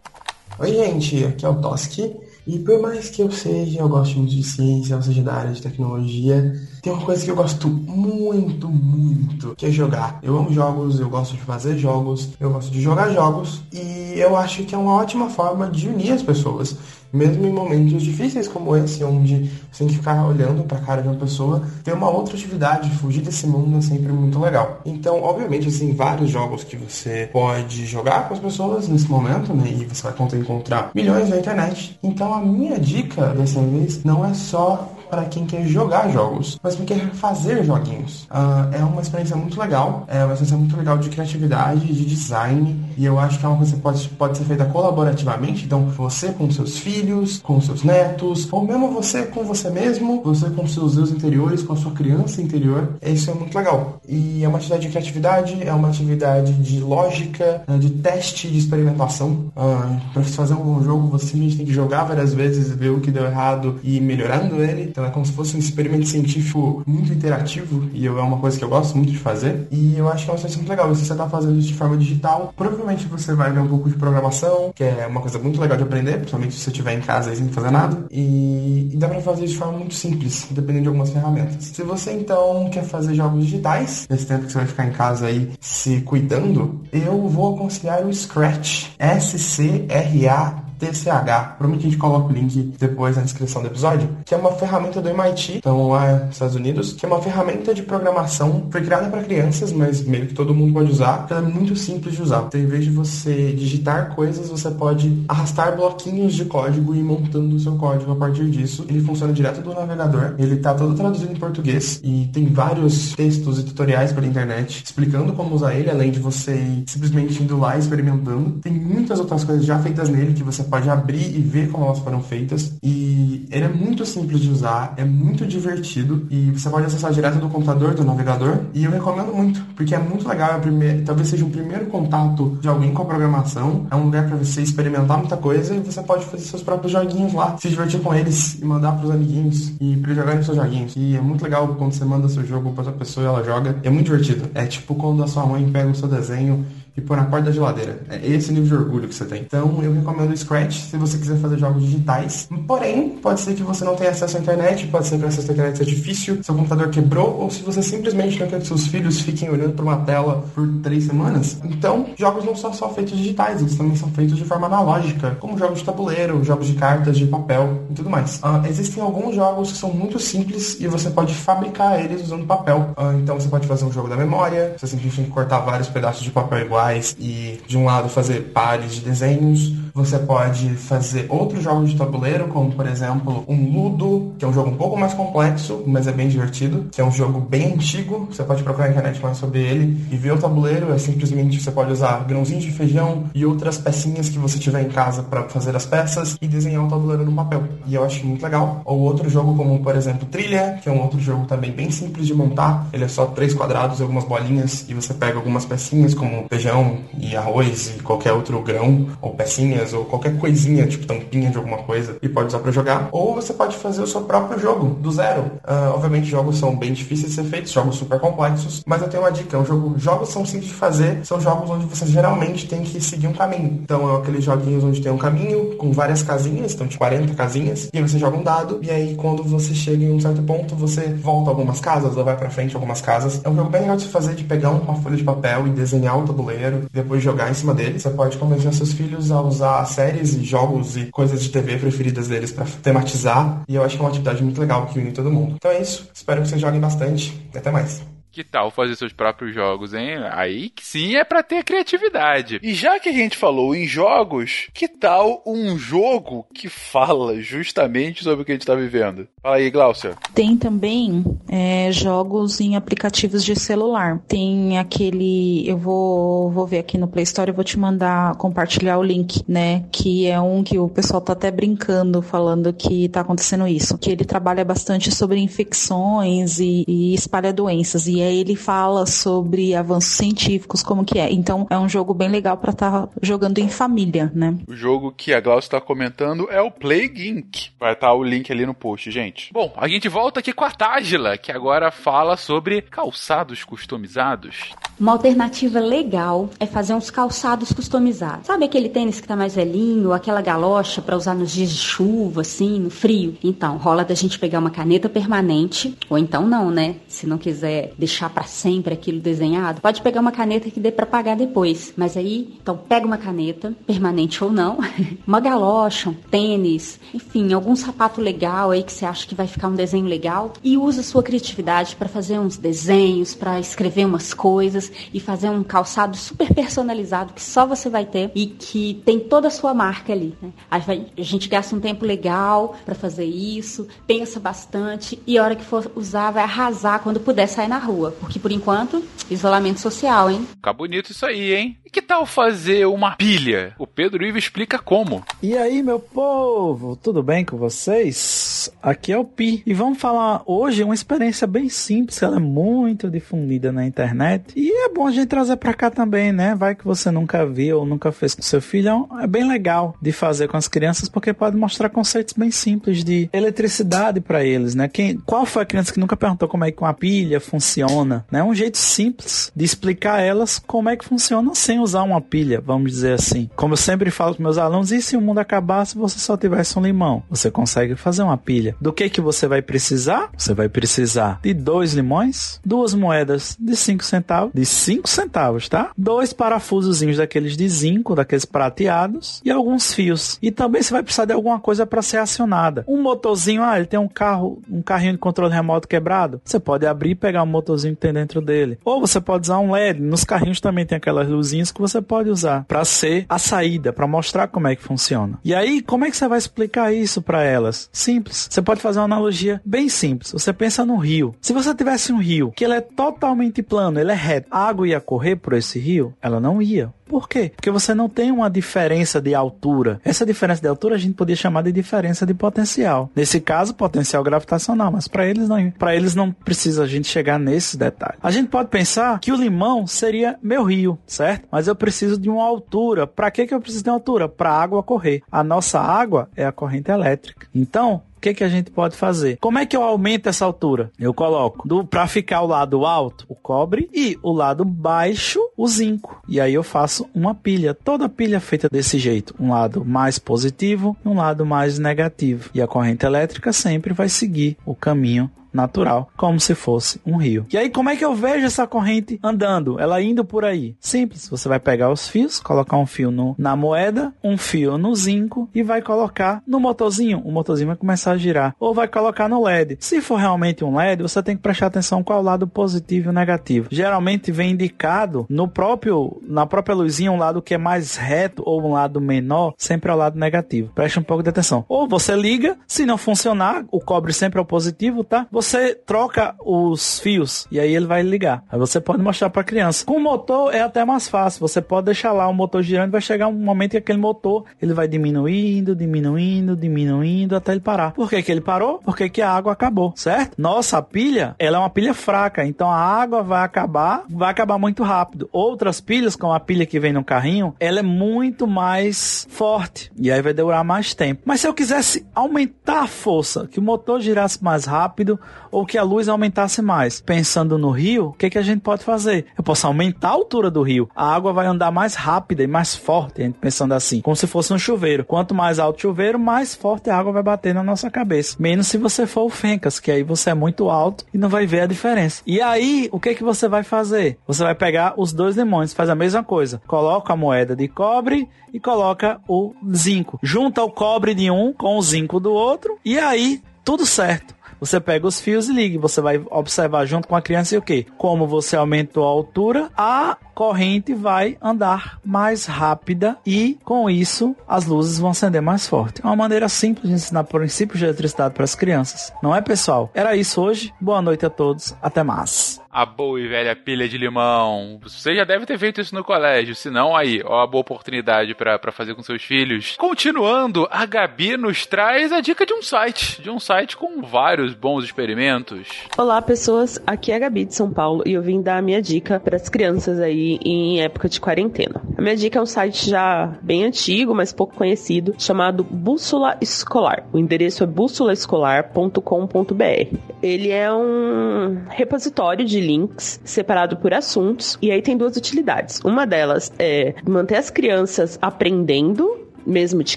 Oi, gente, aqui é o Toski. E por mais que eu seja, eu gosto muito de ciência, ou seja, da área de tecnologia, tem uma coisa que eu gosto muito, muito, que é jogar. Eu amo jogos, eu gosto de fazer jogos, eu gosto de jogar jogos e eu acho que é uma ótima forma de unir as pessoas mesmo em momentos difíceis como esse, onde você tem que ficar olhando para a cara de uma pessoa, ter uma outra atividade, fugir desse mundo é sempre muito legal. Então, obviamente, assim, vários jogos que você pode jogar com as pessoas nesse momento, né? E você vai encontrar milhões na internet. Então, a minha dica dessa vez não é só para quem quer jogar jogos, mas quem quer fazer joguinhos. Uh, é uma experiência muito legal, é uma experiência muito legal de criatividade, de design, e eu acho que é uma coisa que pode, pode ser feita colaborativamente. Então, você com seus filhos, com seus netos, ou mesmo você com você mesmo, você com seus eu interiores, com a sua criança interior. Isso é muito legal. E é uma atividade de criatividade, é uma atividade de lógica, né, de teste, de experimentação. Uh, para fazer um jogo, você tem que jogar várias vezes, ver o que deu errado e ir melhorando ele. Então é como se fosse um experimento científico muito interativo e é uma coisa que eu gosto muito de fazer. E eu acho que é uma experiência muito legal. Se você está fazendo isso de forma digital, provavelmente você vai ver um pouco de programação, que é uma coisa muito legal de aprender, principalmente se você estiver em casa sem fazer nada. E, e dá para fazer de forma muito simples, dependendo de algumas ferramentas. Se você então quer fazer jogos digitais, nesse tempo que você vai ficar em casa aí se cuidando, eu vou aconselhar o Scratch. S-C-R-A TCH. Provavelmente a gente coloca o link depois na descrição do episódio, que é uma ferramenta do MIT, então lá nos Estados Unidos, que é uma ferramenta de programação, foi criada para crianças, mas meio que todo mundo pode usar, ela é muito simples de usar. Então, em vez de você digitar coisas, você pode arrastar bloquinhos de código e ir montando o seu código a partir disso. Ele funciona direto do navegador, ele está todo traduzido em português e tem vários textos e tutoriais pela internet explicando como usar ele, além de você simplesmente indo lá experimentando. Tem muitas outras coisas já feitas nele que você pode abrir e ver como elas foram feitas. E ele é muito simples de usar, é muito divertido e você pode acessar direto do computador, do navegador. E eu recomendo muito, porque é muito legal. É primeiro, talvez seja o primeiro contato de alguém com a programação. É um lugar para você experimentar muita coisa e você pode fazer seus próprios joguinhos lá, se divertir com eles e mandar para os amiguinhos e para jogarem seus joguinhos. E é muito legal quando você manda seu jogo para outra pessoa e ela joga. É muito divertido. É tipo quando a sua mãe pega o seu desenho e pôr na porta da geladeira. É esse nível de orgulho que você tem. Então eu recomendo o Scratch se você quiser fazer jogos digitais. Porém, pode ser que você não tenha acesso à internet, pode ser que o acesso à internet seja difícil, seu computador quebrou, ou se você simplesmente não quer que seus filhos fiquem olhando para uma tela por três semanas. Então, jogos não são só feitos digitais, eles também são feitos de forma analógica, como jogos de tabuleiro, jogos de cartas, de papel e tudo mais. Uh, existem alguns jogos que são muito simples e você pode fabricar eles usando papel. Uh, então você pode fazer um jogo da memória, você simplesmente tem que cortar vários pedaços de papel iguais e de um lado fazer pares de desenhos. Você pode fazer outros jogos de tabuleiro, como por exemplo um Ludo, que é um jogo um pouco mais complexo, mas é bem divertido, que é um jogo bem antigo. Você pode procurar na internet mais sobre ele e ver o tabuleiro. É simplesmente você pode usar grãozinhos de feijão e outras pecinhas que você tiver em casa para fazer as peças e desenhar um tabuleiro no papel. E eu acho muito legal. Ou outro jogo como por exemplo Trilha, que é um outro jogo também bem simples de montar. Ele é só três quadrados e algumas bolinhas e você pega algumas pecinhas como feijão feijão e arroz e qualquer outro grão, ou pecinhas, ou qualquer coisinha, tipo tampinha de alguma coisa, e pode usar para jogar. Ou você pode fazer o seu próprio jogo, do zero. Uh, obviamente, jogos são bem difíceis de ser feitos, jogos super complexos, mas eu tenho uma dica: é um jogo, jogos são simples de fazer, são jogos onde você geralmente tem que seguir um caminho. Então, é aqueles joguinhos onde tem um caminho com várias casinhas, então, tipo 40 casinhas, e aí você joga um dado, e aí quando você chega em um certo ponto, você volta algumas casas, ou vai para frente algumas casas. É um jogo bem legal de se fazer, de pegar uma folha de papel e desenhar um tabuleiro depois jogar em cima dele. Você pode convencer seus filhos a usar séries e jogos e coisas de TV preferidas deles para tematizar. E eu acho que é uma atividade muito legal que une todo mundo. Então é isso. Espero que vocês joguem bastante. Até mais. Que tal fazer seus próprios jogos, hein? Aí sim é para ter criatividade. E já que a gente falou em jogos, que tal um jogo que fala justamente sobre o que a gente tá vivendo? Fala aí, Glaucia. Tem também é, jogos em aplicativos de celular. Tem aquele. Eu vou, vou ver aqui no Play Store, eu vou te mandar compartilhar o link, né? Que é um que o pessoal tá até brincando, falando que tá acontecendo isso. Que ele trabalha bastante sobre infecções e, e espalha doenças. E aí ele fala sobre avanços científicos, como que é. Então é um jogo bem legal para estar tá jogando em família, né? O jogo que a Glaucia está comentando é o Plague Inc. Vai estar tá o link ali no post, gente. Bom, a gente volta aqui com a Tágila, que agora fala sobre calçados customizados. Uma alternativa legal é fazer uns calçados customizados. Sabe aquele tênis que tá mais velhinho, aquela galocha para usar nos dias de chuva, assim, no frio? Então, rola da gente pegar uma caneta permanente, ou então não, né? Se não quiser deixar para sempre aquilo desenhado, pode pegar uma caneta que dê para pagar depois. Mas aí, então pega uma caneta, permanente ou não, uma galocha, um tênis, enfim, algum sapato legal aí que você acha que vai ficar um desenho legal e usa sua criatividade para fazer uns desenhos, para escrever umas coisas e fazer um calçado super personalizado que só você vai ter e que tem toda a sua marca ali. Né? A gente gasta um tempo legal para fazer isso, pensa bastante e a hora que for usar vai arrasar quando puder sair na rua, porque por enquanto isolamento social, hein? Fica bonito isso aí, hein? E que tal fazer uma pilha? O Pedro Ivo explica como. E aí, meu povo, tudo bem com vocês? Aqui é o Pi e vamos falar hoje uma experiência bem simples, ela é muito difundida na internet e é bom a gente trazer para cá também, né? Vai que você nunca viu ou nunca fez com seu filho, é bem legal de fazer com as crianças porque pode mostrar conceitos bem simples de eletricidade para eles, né? Quem, qual foi a criança que nunca perguntou como é que uma pilha funciona, né? Um jeito simples de explicar a elas como é que funciona sem usar uma pilha, vamos dizer assim. Como eu sempre falo para meus alunos, e se o mundo acabasse você só tivesse um limão? Você consegue fazer uma pilha. Do que que você vai precisar? Você vai precisar de dois limões, duas moedas de 5 centavos, de 5 centavos, tá? Dois parafusozinhos daqueles de zinco, daqueles prateados e alguns fios. E também você vai precisar de alguma coisa para ser acionada. Um motorzinho, ah, ele tem um carro, um carrinho de controle remoto quebrado. Você pode abrir e pegar o um motorzinho que tem dentro dele. Ou você pode usar um LED. Nos carrinhos também tem aquelas luzinhas que você pode usar para ser a saída, para mostrar como é que funciona. E aí, como é que você vai explicar isso para elas? Simples. Você pode fazer uma analogia bem simples. Você pensa no rio. Se você tivesse um rio que ele é totalmente plano, ele é reto, a água ia correr por esse rio? Ela não ia. Por quê? Porque você não tem uma diferença de altura. Essa diferença de altura a gente podia chamar de diferença de potencial. Nesse caso, potencial gravitacional, mas para eles não, para eles não precisa a gente chegar nesse detalhe. A gente pode pensar que o limão seria meu rio, certo? Mas eu preciso de uma altura. Para que que eu preciso de uma altura? Para a água correr. A nossa água é a corrente elétrica. Então, o que, que a gente pode fazer? Como é que eu aumento essa altura? Eu coloco para ficar o lado alto o cobre e o lado baixo o zinco. E aí eu faço uma pilha. Toda pilha feita desse jeito. Um lado mais positivo e um lado mais negativo. E a corrente elétrica sempre vai seguir o caminho natural, como se fosse um rio. E aí, como é que eu vejo essa corrente andando? Ela indo por aí? Simples. Você vai pegar os fios, colocar um fio no, na moeda, um fio no zinco e vai colocar no motorzinho. O motorzinho vai começar a girar. Ou vai colocar no LED. Se for realmente um LED, você tem que prestar atenção qual é o lado positivo e negativo. Geralmente vem indicado no próprio, na própria luzinha um lado que é mais reto ou um lado menor, sempre é o lado negativo. Preste um pouco de atenção. Ou você liga, se não funcionar, o cobre sempre é o positivo, tá? você troca os fios e aí ele vai ligar. Aí você pode mostrar para a criança. Com o motor é até mais fácil. Você pode deixar lá o motor girando, vai chegar um momento que aquele motor ele vai diminuindo, diminuindo, diminuindo até ele parar. Por que, que ele parou? Porque que a água acabou, certo? Nossa pilha, ela é uma pilha fraca, então a água vai acabar, vai acabar muito rápido. Outras pilhas, como a pilha que vem no carrinho, ela é muito mais forte e aí vai durar mais tempo. Mas se eu quisesse aumentar a força, que o motor girasse mais rápido, ou que a luz aumentasse mais. Pensando no rio, o que, que a gente pode fazer? Eu posso aumentar a altura do rio. A água vai andar mais rápida e mais forte, pensando assim, como se fosse um chuveiro. Quanto mais alto o chuveiro, mais forte a água vai bater na nossa cabeça. Menos se você for o Fencas, que aí você é muito alto e não vai ver a diferença. E aí, o que que você vai fazer? Você vai pegar os dois limões, faz a mesma coisa. Coloca a moeda de cobre e coloca o zinco. Junta o cobre de um com o zinco do outro e aí tudo certo. Você pega os fios e liga. Você vai observar junto com a criança e o que? Como você aumentou a altura, a corrente vai andar mais rápida e com isso as luzes vão acender mais forte. É uma maneira simples de ensinar princípios de eletricidade para as crianças. Não é, pessoal? Era isso hoje. Boa noite a todos. Até mais a boa e velha pilha de limão. Você já deve ter feito isso no colégio, se não, aí, ó, a boa oportunidade para fazer com seus filhos. Continuando, a Gabi nos traz a dica de um site, de um site com vários bons experimentos. Olá, pessoas, aqui é a Gabi de São Paulo e eu vim dar a minha dica para as crianças aí em época de quarentena. A minha dica é um site já bem antigo, mas pouco conhecido, chamado Bússola Escolar. O endereço é bússolaescolar.com.br. Ele é um repositório de links separado por assuntos e aí tem duas utilidades. Uma delas é manter as crianças aprendendo mesmo de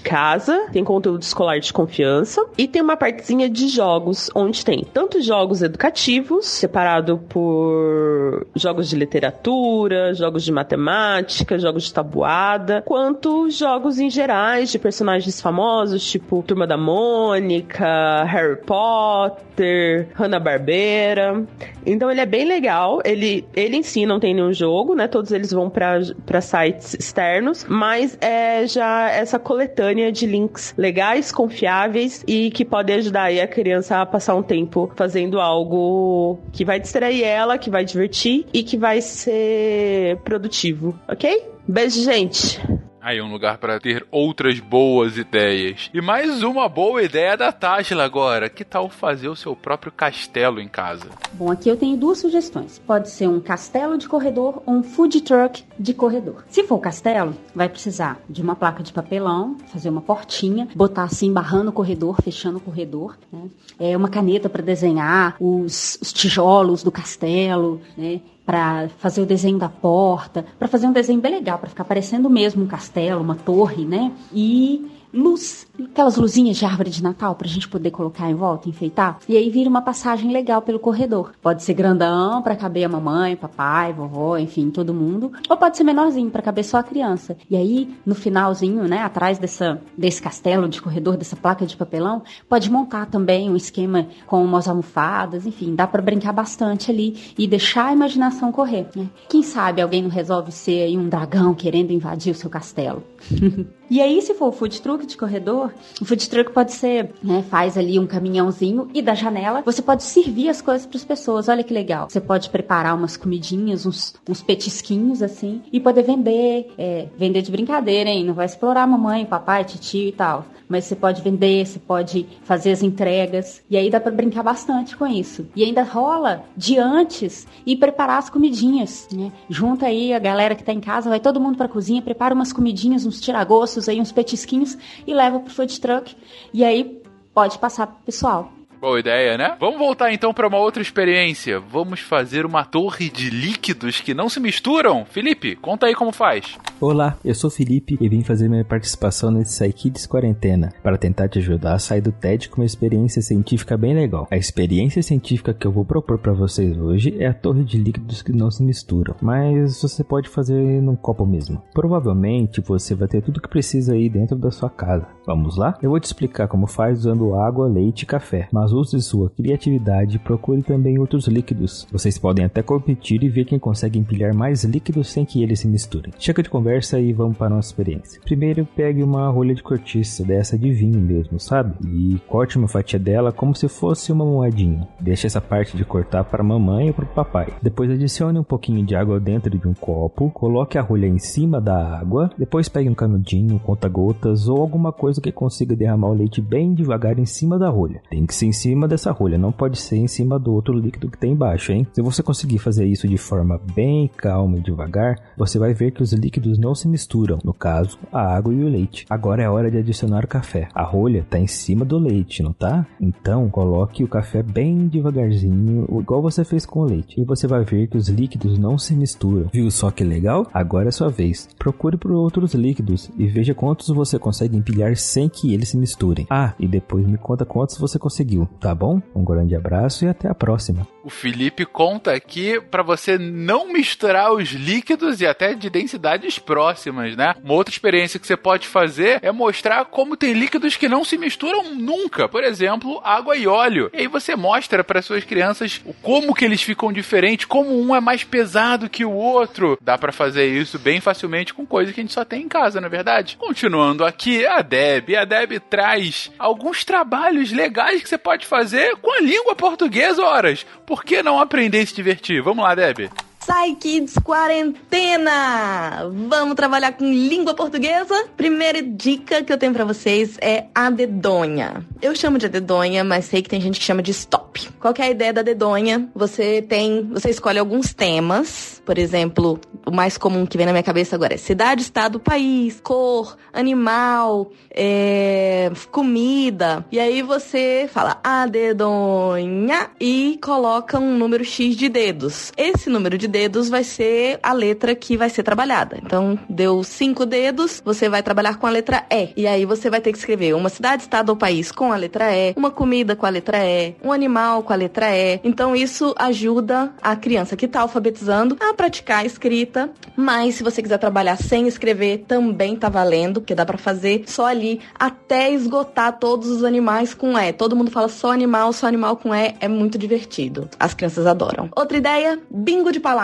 casa, tem conteúdo escolar de confiança e tem uma partezinha de jogos, onde tem tanto jogos educativos, separado por jogos de literatura, jogos de matemática, jogos de tabuada, quanto jogos em gerais de personagens famosos, tipo Turma da Mônica, Harry Potter, Hanna-Barbera. Então ele é bem legal, ele, ele em si não tem nenhum jogo, né? Todos eles vão para sites externos, mas é já essa coletânea de links legais, confiáveis e que podem ajudar aí a criança a passar um tempo fazendo algo que vai distrair ela, que vai divertir e que vai ser produtivo, ok? Beijo, gente! Aí um lugar para ter outras boas ideias. E mais uma boa ideia da Tajla agora. Que tal fazer o seu próprio castelo em casa? Bom, aqui eu tenho duas sugestões. Pode ser um castelo de corredor ou um food truck de corredor. Se for castelo, vai precisar de uma placa de papelão, fazer uma portinha, botar assim, barrando o corredor, fechando o corredor. Né? É uma caneta para desenhar os, os tijolos do castelo, né? Para fazer o desenho da porta, para fazer um desenho bem legal, para ficar parecendo mesmo um castelo, uma torre, né? E luz, aquelas luzinhas de árvore de Natal pra gente poder colocar em volta, enfeitar. E aí vira uma passagem legal pelo corredor. Pode ser grandão para caber a mamãe, papai, vovó, enfim, todo mundo, ou pode ser menorzinho para caber só a criança. E aí no finalzinho, né, atrás dessa desse castelo de corredor, dessa placa de papelão, pode montar também um esquema com umas almofadas, enfim, dá para brincar bastante ali e deixar a imaginação correr, né? Quem sabe alguém não resolve ser aí um dragão querendo invadir o seu castelo. E aí, se for o food truck de corredor, o food truck pode ser, né, faz ali um caminhãozinho e da janela você pode servir as coisas para as pessoas. Olha que legal. Você pode preparar umas comidinhas, uns, uns petisquinhos assim e poder vender, é, vender de brincadeira, hein? Não vai explorar mamãe, papai, tio e tal. Mas você pode vender, você pode fazer as entregas e aí dá para brincar bastante com isso. E ainda rola de antes e preparar as comidinhas, né? Junta aí a galera que tá em casa, vai todo mundo para cozinha, prepara umas comidinhas, uns tiragostos aí, uns petisquinhos e leva pro food truck. E aí pode passar pro pessoal. Boa ideia, né? Vamos voltar então para uma outra experiência. Vamos fazer uma torre de líquidos que não se misturam. Felipe, conta aí como faz. Olá, eu sou Felipe e vim fazer minha participação nesse Psykids Quarentena para tentar te ajudar a sair do TED com uma experiência científica bem legal. A experiência científica que eu vou propor para vocês hoje é a torre de líquidos que não se misturam, mas você pode fazer num copo mesmo. Provavelmente você vai ter tudo que precisa aí dentro da sua casa. Vamos lá? Eu vou te explicar como faz usando água, leite e café, mas use sua criatividade e procure também outros líquidos. Vocês podem até competir e ver quem consegue empilhar mais líquidos sem que eles se misturem. Chega de conversa e vamos para nossa experiência. Primeiro, pegue uma rolha de cortiça, dessa de vinho mesmo, sabe? E corte uma fatia dela como se fosse uma moedinha. Deixe essa parte de cortar para a mamãe ou para o papai. Depois adicione um pouquinho de água dentro de um copo, coloque a rolha em cima da água, depois pegue um canudinho, conta-gotas ou alguma coisa que consiga derramar o leite bem devagar em cima da rolha. Tem que ser em cima dessa rolha, não pode ser em cima do outro líquido que tem embaixo, hein? Se você conseguir fazer isso de forma bem calma e devagar, você vai ver que os líquidos não se misturam, no caso, a água e o leite. Agora é hora de adicionar o café. A rolha está em cima do leite, não tá? Então, coloque o café bem devagarzinho, igual você fez com o leite, e você vai ver que os líquidos não se misturam. Viu só que legal? Agora é sua vez. Procure por outros líquidos e veja quantos você consegue empilhar sem que eles se misturem. Ah, e depois me conta quantos você conseguiu, tá bom? Um grande abraço e até a próxima. O Felipe conta aqui para você não misturar os líquidos e até de densidades próximas, né? Uma outra experiência que você pode fazer é mostrar como tem líquidos que não se misturam nunca. Por exemplo, água e óleo. E aí você mostra para suas crianças como que eles ficam diferentes, como um é mais pesado que o outro. Dá para fazer isso bem facilmente com coisas que a gente só tem em casa, na é verdade. Continuando aqui, a Deb. A Deb traz alguns trabalhos legais que você pode fazer com a língua portuguesa, horas. Por que não aprender e se divertir? Vamos lá, Deb. Sai Kids Quarentena! Vamos trabalhar com língua portuguesa? Primeira dica que eu tenho para vocês é a dedonha. Eu chamo de dedonha, mas sei que tem gente que chama de stop. Qual é a ideia da dedonha? Você tem, você escolhe alguns temas, por exemplo, o mais comum que vem na minha cabeça agora é cidade, estado, país, cor, animal, é, comida. E aí você fala a dedonha e coloca um número X de dedos. Esse número de dedos vai ser a letra que vai ser trabalhada. Então, deu cinco dedos, você vai trabalhar com a letra E. E aí você vai ter que escrever uma cidade, estado ou país com a letra E, uma comida com a letra E, um animal com a letra E. Então, isso ajuda a criança que está alfabetizando a praticar a escrita. Mas se você quiser trabalhar sem escrever, também tá valendo, porque dá para fazer só ali até esgotar todos os animais com E. Todo mundo fala só animal, só animal com E, é muito divertido. As crianças adoram. Outra ideia, bingo de palavras.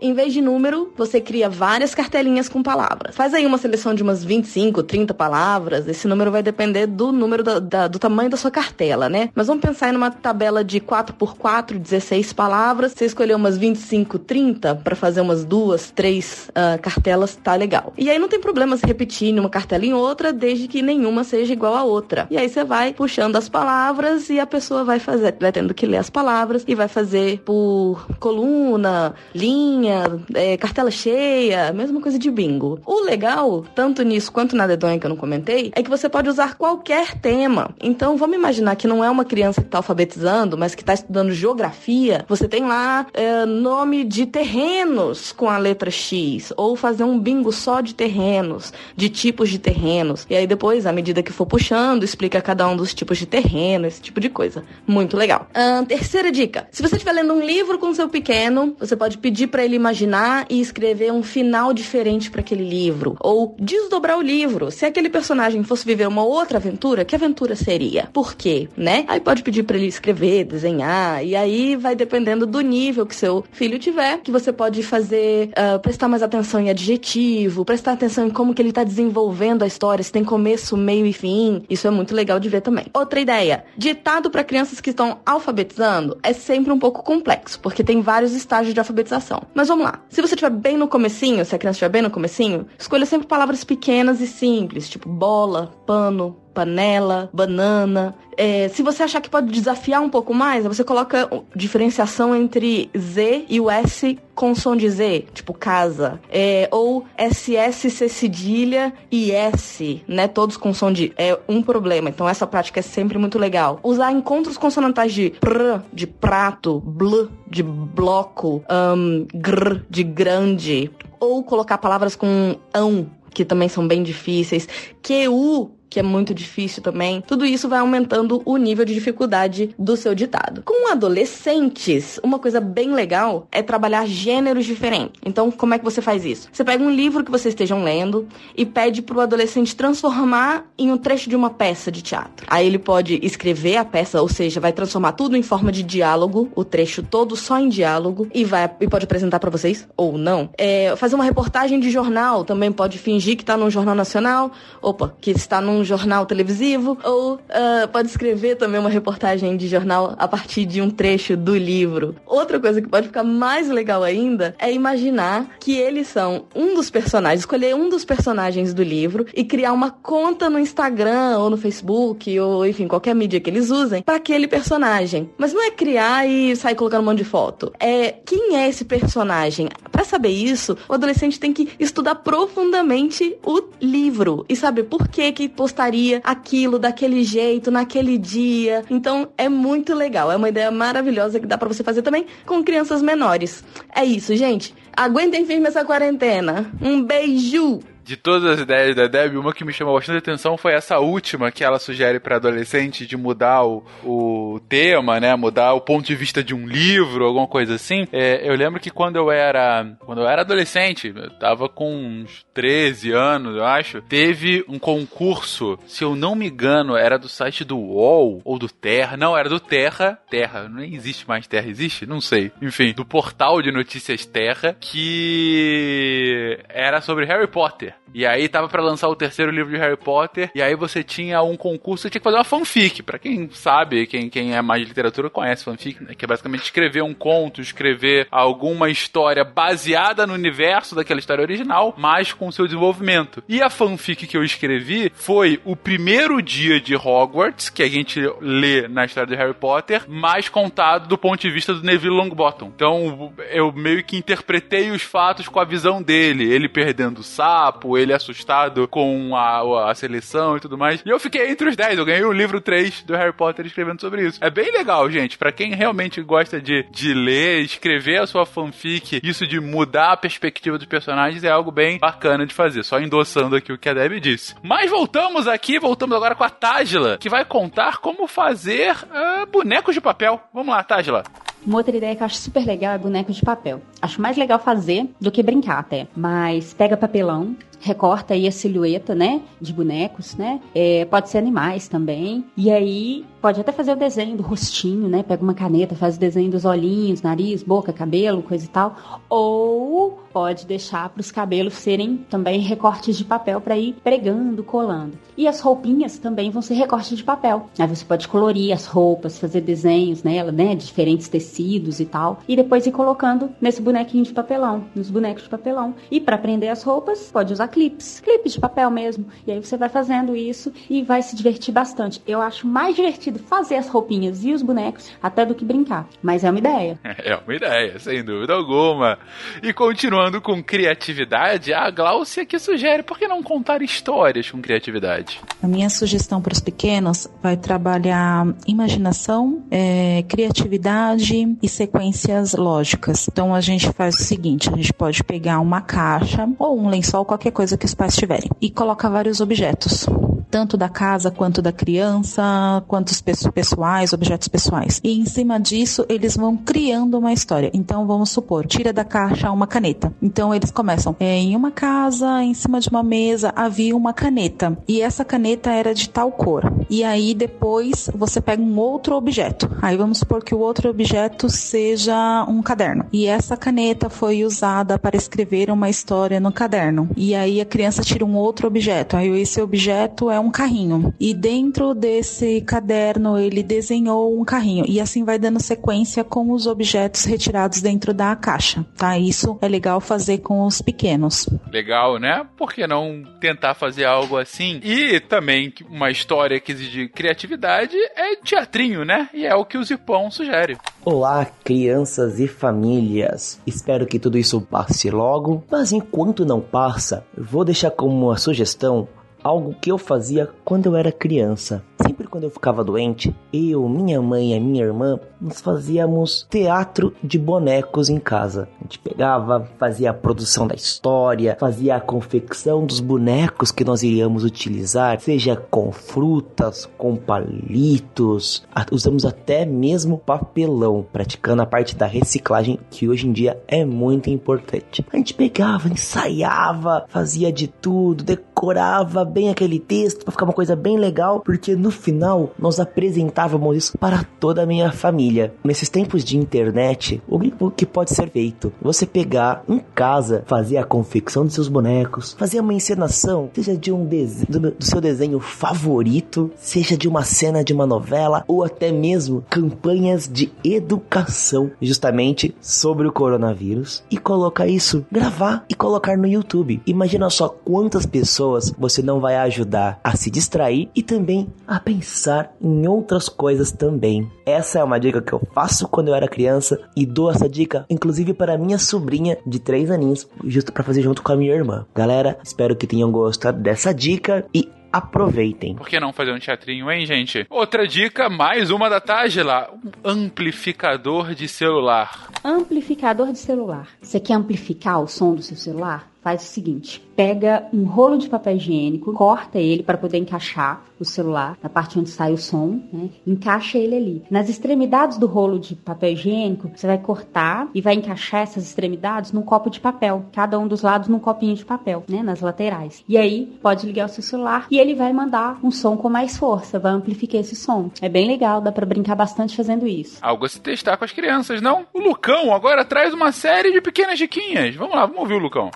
Em vez de número, você cria várias cartelinhas com palavras. Faz aí uma seleção de umas 25, 30 palavras. Esse número vai depender do número da, da, do tamanho da sua cartela, né? Mas vamos pensar em uma tabela de 4x4, 16 palavras. Você escolheu umas 25, 30 para fazer umas duas, três uh, cartelas, tá legal. E aí não tem problema se repetir numa cartela em outra, desde que nenhuma seja igual a outra. E aí você vai puxando as palavras e a pessoa vai fazer, vai tendo que ler as palavras e vai fazer por coluna, linha, é, cartela cheia, mesma coisa de bingo. O legal, tanto nisso quanto na dedonha que eu não comentei, é que você pode usar qualquer tema. Então vamos imaginar que não é uma criança que está alfabetizando, mas que está estudando geografia. Você tem lá é, nome de terrenos com a letra X, ou fazer um bingo só de terrenos, de tipos de terrenos. E aí depois, à medida que for puxando, explica cada um dos tipos de terreno, esse tipo de coisa. Muito legal. Uh, terceira dica: se você estiver lendo um livro com seu pequeno, você pode pedir para ele imaginar e escrever um final diferente para aquele livro, ou desdobrar o livro. Se aquele personagem fosse viver uma outra aventura, que aventura seria? Por quê, né? Aí pode pedir para ele escrever, desenhar, e aí vai dependendo do nível que seu filho tiver, que você pode fazer uh, prestar mais atenção em adjetivo, prestar atenção em como que ele está desenvolvendo a história, se tem começo, meio e fim. Isso é muito legal de ver também. Outra ideia, ditado para crianças que estão alfabetizando é sempre um pouco complexo, porque tem vários estágios de alfabetização. Mas vamos lá. Se você estiver bem no comecinho, se a criança estiver bem no comecinho, escolha sempre palavras pequenas e simples, tipo bola, pano, panela, banana. É, se você achar que pode desafiar um pouco mais, você coloca diferenciação entre Z e o S com som de Z, tipo casa. É, ou C cedilha e S, né? Todos com som de. É um problema. Então essa prática é sempre muito legal. Usar encontros consonantais de pr, de prato, bl, de bloco, um, gr, de grande. Ou colocar palavras com ão, que também são bem difíceis. QU que é muito difícil também. Tudo isso vai aumentando o nível de dificuldade do seu ditado. Com adolescentes, uma coisa bem legal é trabalhar gêneros diferentes. Então, como é que você faz isso? Você pega um livro que vocês estejam lendo e pede para o adolescente transformar em um trecho de uma peça de teatro. Aí ele pode escrever a peça, ou seja, vai transformar tudo em forma de diálogo, o trecho todo só em diálogo e vai e pode apresentar para vocês ou não. É, fazer uma reportagem de jornal também pode fingir que está num jornal nacional, opa, que está num jornal televisivo, ou uh, pode escrever também uma reportagem de jornal a partir de um trecho do livro. Outra coisa que pode ficar mais legal ainda é imaginar que eles são um dos personagens, escolher um dos personagens do livro e criar uma conta no Instagram ou no Facebook ou enfim, qualquer mídia que eles usem para aquele personagem. Mas não é criar e sair colocando um monte de foto. É quem é esse personagem? Para saber isso, o adolescente tem que estudar profundamente o livro e saber por que que postaria aquilo daquele jeito, naquele dia. Então é muito legal, é uma ideia maravilhosa que dá para você fazer também com crianças menores. É isso, gente. Aguentem firme essa quarentena. Um beijo! De todas as ideias da Deb, uma que me chamou bastante atenção foi essa última que ela sugere para adolescente de mudar o, o tema, né? Mudar o ponto de vista de um livro, alguma coisa assim. É, eu lembro que quando eu era quando eu era adolescente, eu tava com uns 13 anos, eu acho, teve um concurso, se eu não me engano, era do site do UOL ou do Terra. Não, era do Terra. Terra, nem existe mais Terra, existe? Não sei. Enfim, do portal de notícias Terra, que era sobre Harry Potter. E aí tava para lançar o terceiro livro de Harry Potter, e aí você tinha um concurso, você tinha que fazer uma fanfic. Para quem sabe, quem, quem é mais de literatura conhece fanfic, né? que é basicamente escrever um conto, escrever alguma história baseada no universo daquela história original, mas com seu desenvolvimento. E a fanfic que eu escrevi foi o primeiro dia de Hogwarts, que a gente lê na história de Harry Potter, mais contado do ponto de vista do Neville Longbottom. Então eu meio que interpretei os fatos com a visão dele, ele perdendo o sapo, ele assustado com a, a seleção e tudo mais. E eu fiquei entre os 10, eu ganhei o livro 3 do Harry Potter escrevendo sobre isso. É bem legal, gente, para quem realmente gosta de, de ler, escrever a sua fanfic, isso de mudar a perspectiva dos personagens é algo bem bacana de fazer, só endossando aqui o que a Debbie disse. Mas voltamos aqui, voltamos agora com a Tágila, que vai contar como fazer uh, bonecos de papel. Vamos lá, Tágila. Uma outra ideia que eu acho super legal é boneco de papel. Acho mais legal fazer do que brincar até. Mas pega papelão, recorta aí a silhueta, né, de bonecos, né? É, pode ser animais também. E aí pode até fazer o desenho do rostinho, né? Pega uma caneta, faz o desenho dos olhinhos, nariz, boca, cabelo, coisa e tal. Ou pode deixar para os cabelos serem também recortes de papel para ir pregando, colando. E as roupinhas também vão ser recortes de papel. Aí você pode colorir as roupas, fazer desenhos nela, né, de diferentes tecidos e tal, e depois ir colocando nesse bonequinho de papelão, nos bonecos de papelão. E para prender as roupas, pode usar clipes, clipes de papel mesmo. E aí você vai fazendo isso e vai se divertir bastante. Eu acho mais divertido fazer as roupinhas e os bonecos até do que brincar. Mas é uma ideia. É uma ideia, sem dúvida alguma. E continuando com criatividade, a Glaucia que sugere por que não contar histórias com criatividade? A minha sugestão para os pequenos vai trabalhar imaginação, é, criatividade e sequências lógicas. Então a gente faz o seguinte: a gente pode pegar uma caixa ou um lençol, qualquer coisa que os pais tiverem, e colocar vários objetos tanto da casa quanto da criança, quantos pessoais, objetos pessoais. E em cima disso, eles vão criando uma história. Então, vamos supor, tira da caixa uma caneta. Então, eles começam é, em uma casa, em cima de uma mesa, havia uma caneta. E essa caneta era de tal cor. E aí, depois, você pega um outro objeto. Aí, vamos supor que o outro objeto seja um caderno. E essa caneta foi usada para escrever uma história no caderno. E aí, a criança tira um outro objeto. Aí, esse objeto é um carrinho. E dentro desse caderno ele desenhou um carrinho. E assim vai dando sequência com os objetos retirados dentro da caixa, tá? Isso é legal fazer com os pequenos. Legal, né? Por que não tentar fazer algo assim? E também uma história que exige criatividade é teatrinho, né? E é o que o Zipão sugere. Olá, crianças e famílias. Espero que tudo isso passe logo, mas enquanto não passa, vou deixar como uma sugestão algo que eu fazia quando eu era criança. Sempre quando eu ficava doente, eu, minha mãe e minha irmã, nós fazíamos teatro de bonecos em casa. A gente pegava, fazia a produção da história, fazia a confecção dos bonecos que nós iríamos utilizar, seja com frutas, com palitos, usamos até mesmo papelão, praticando a parte da reciclagem que hoje em dia é muito importante. A gente pegava, ensaiava, fazia de tudo, decorava bem aquele texto para ficar uma coisa bem legal, porque no final nós apresentávamos isso para toda a minha família. Nesses tempos de internet, o que pode ser feito? Você pegar em casa, fazer a confecção dos seus bonecos, fazer uma encenação, seja de um desenho, do, do seu desenho favorito, seja de uma cena de uma novela ou até mesmo campanhas de educação justamente sobre o coronavírus e colocar isso, gravar e colocar no YouTube. Imagina só quantas pessoas você não vai ajudar a se distrair e também a pensar em outras coisas também. Essa é uma dica que eu faço quando eu era criança e dou essa dica inclusive para minha sobrinha de 3 aninhos, justo para fazer junto com a minha irmã. Galera, espero que tenham gostado dessa dica e aproveitem. Por que não fazer um teatrinho, hein, gente? Outra dica, mais uma da Tajela, um amplificador de celular. Amplificador de celular. Você quer amplificar o som do seu celular? Faz o seguinte: pega um rolo de papel higiênico, corta ele para poder encaixar o celular na parte onde sai o som, né? Encaixa ele ali. Nas extremidades do rolo de papel higiênico, você vai cortar e vai encaixar essas extremidades num copo de papel, cada um dos lados num copinho de papel, né, nas laterais. E aí pode ligar o seu celular e ele vai mandar um som com mais força, vai amplificar esse som. É bem legal, dá para brincar bastante fazendo isso. Algo a se testar com as crianças, não? O Lucão agora traz uma série de pequenas diquinhas. Vamos lá, vamos ouvir o Lucão.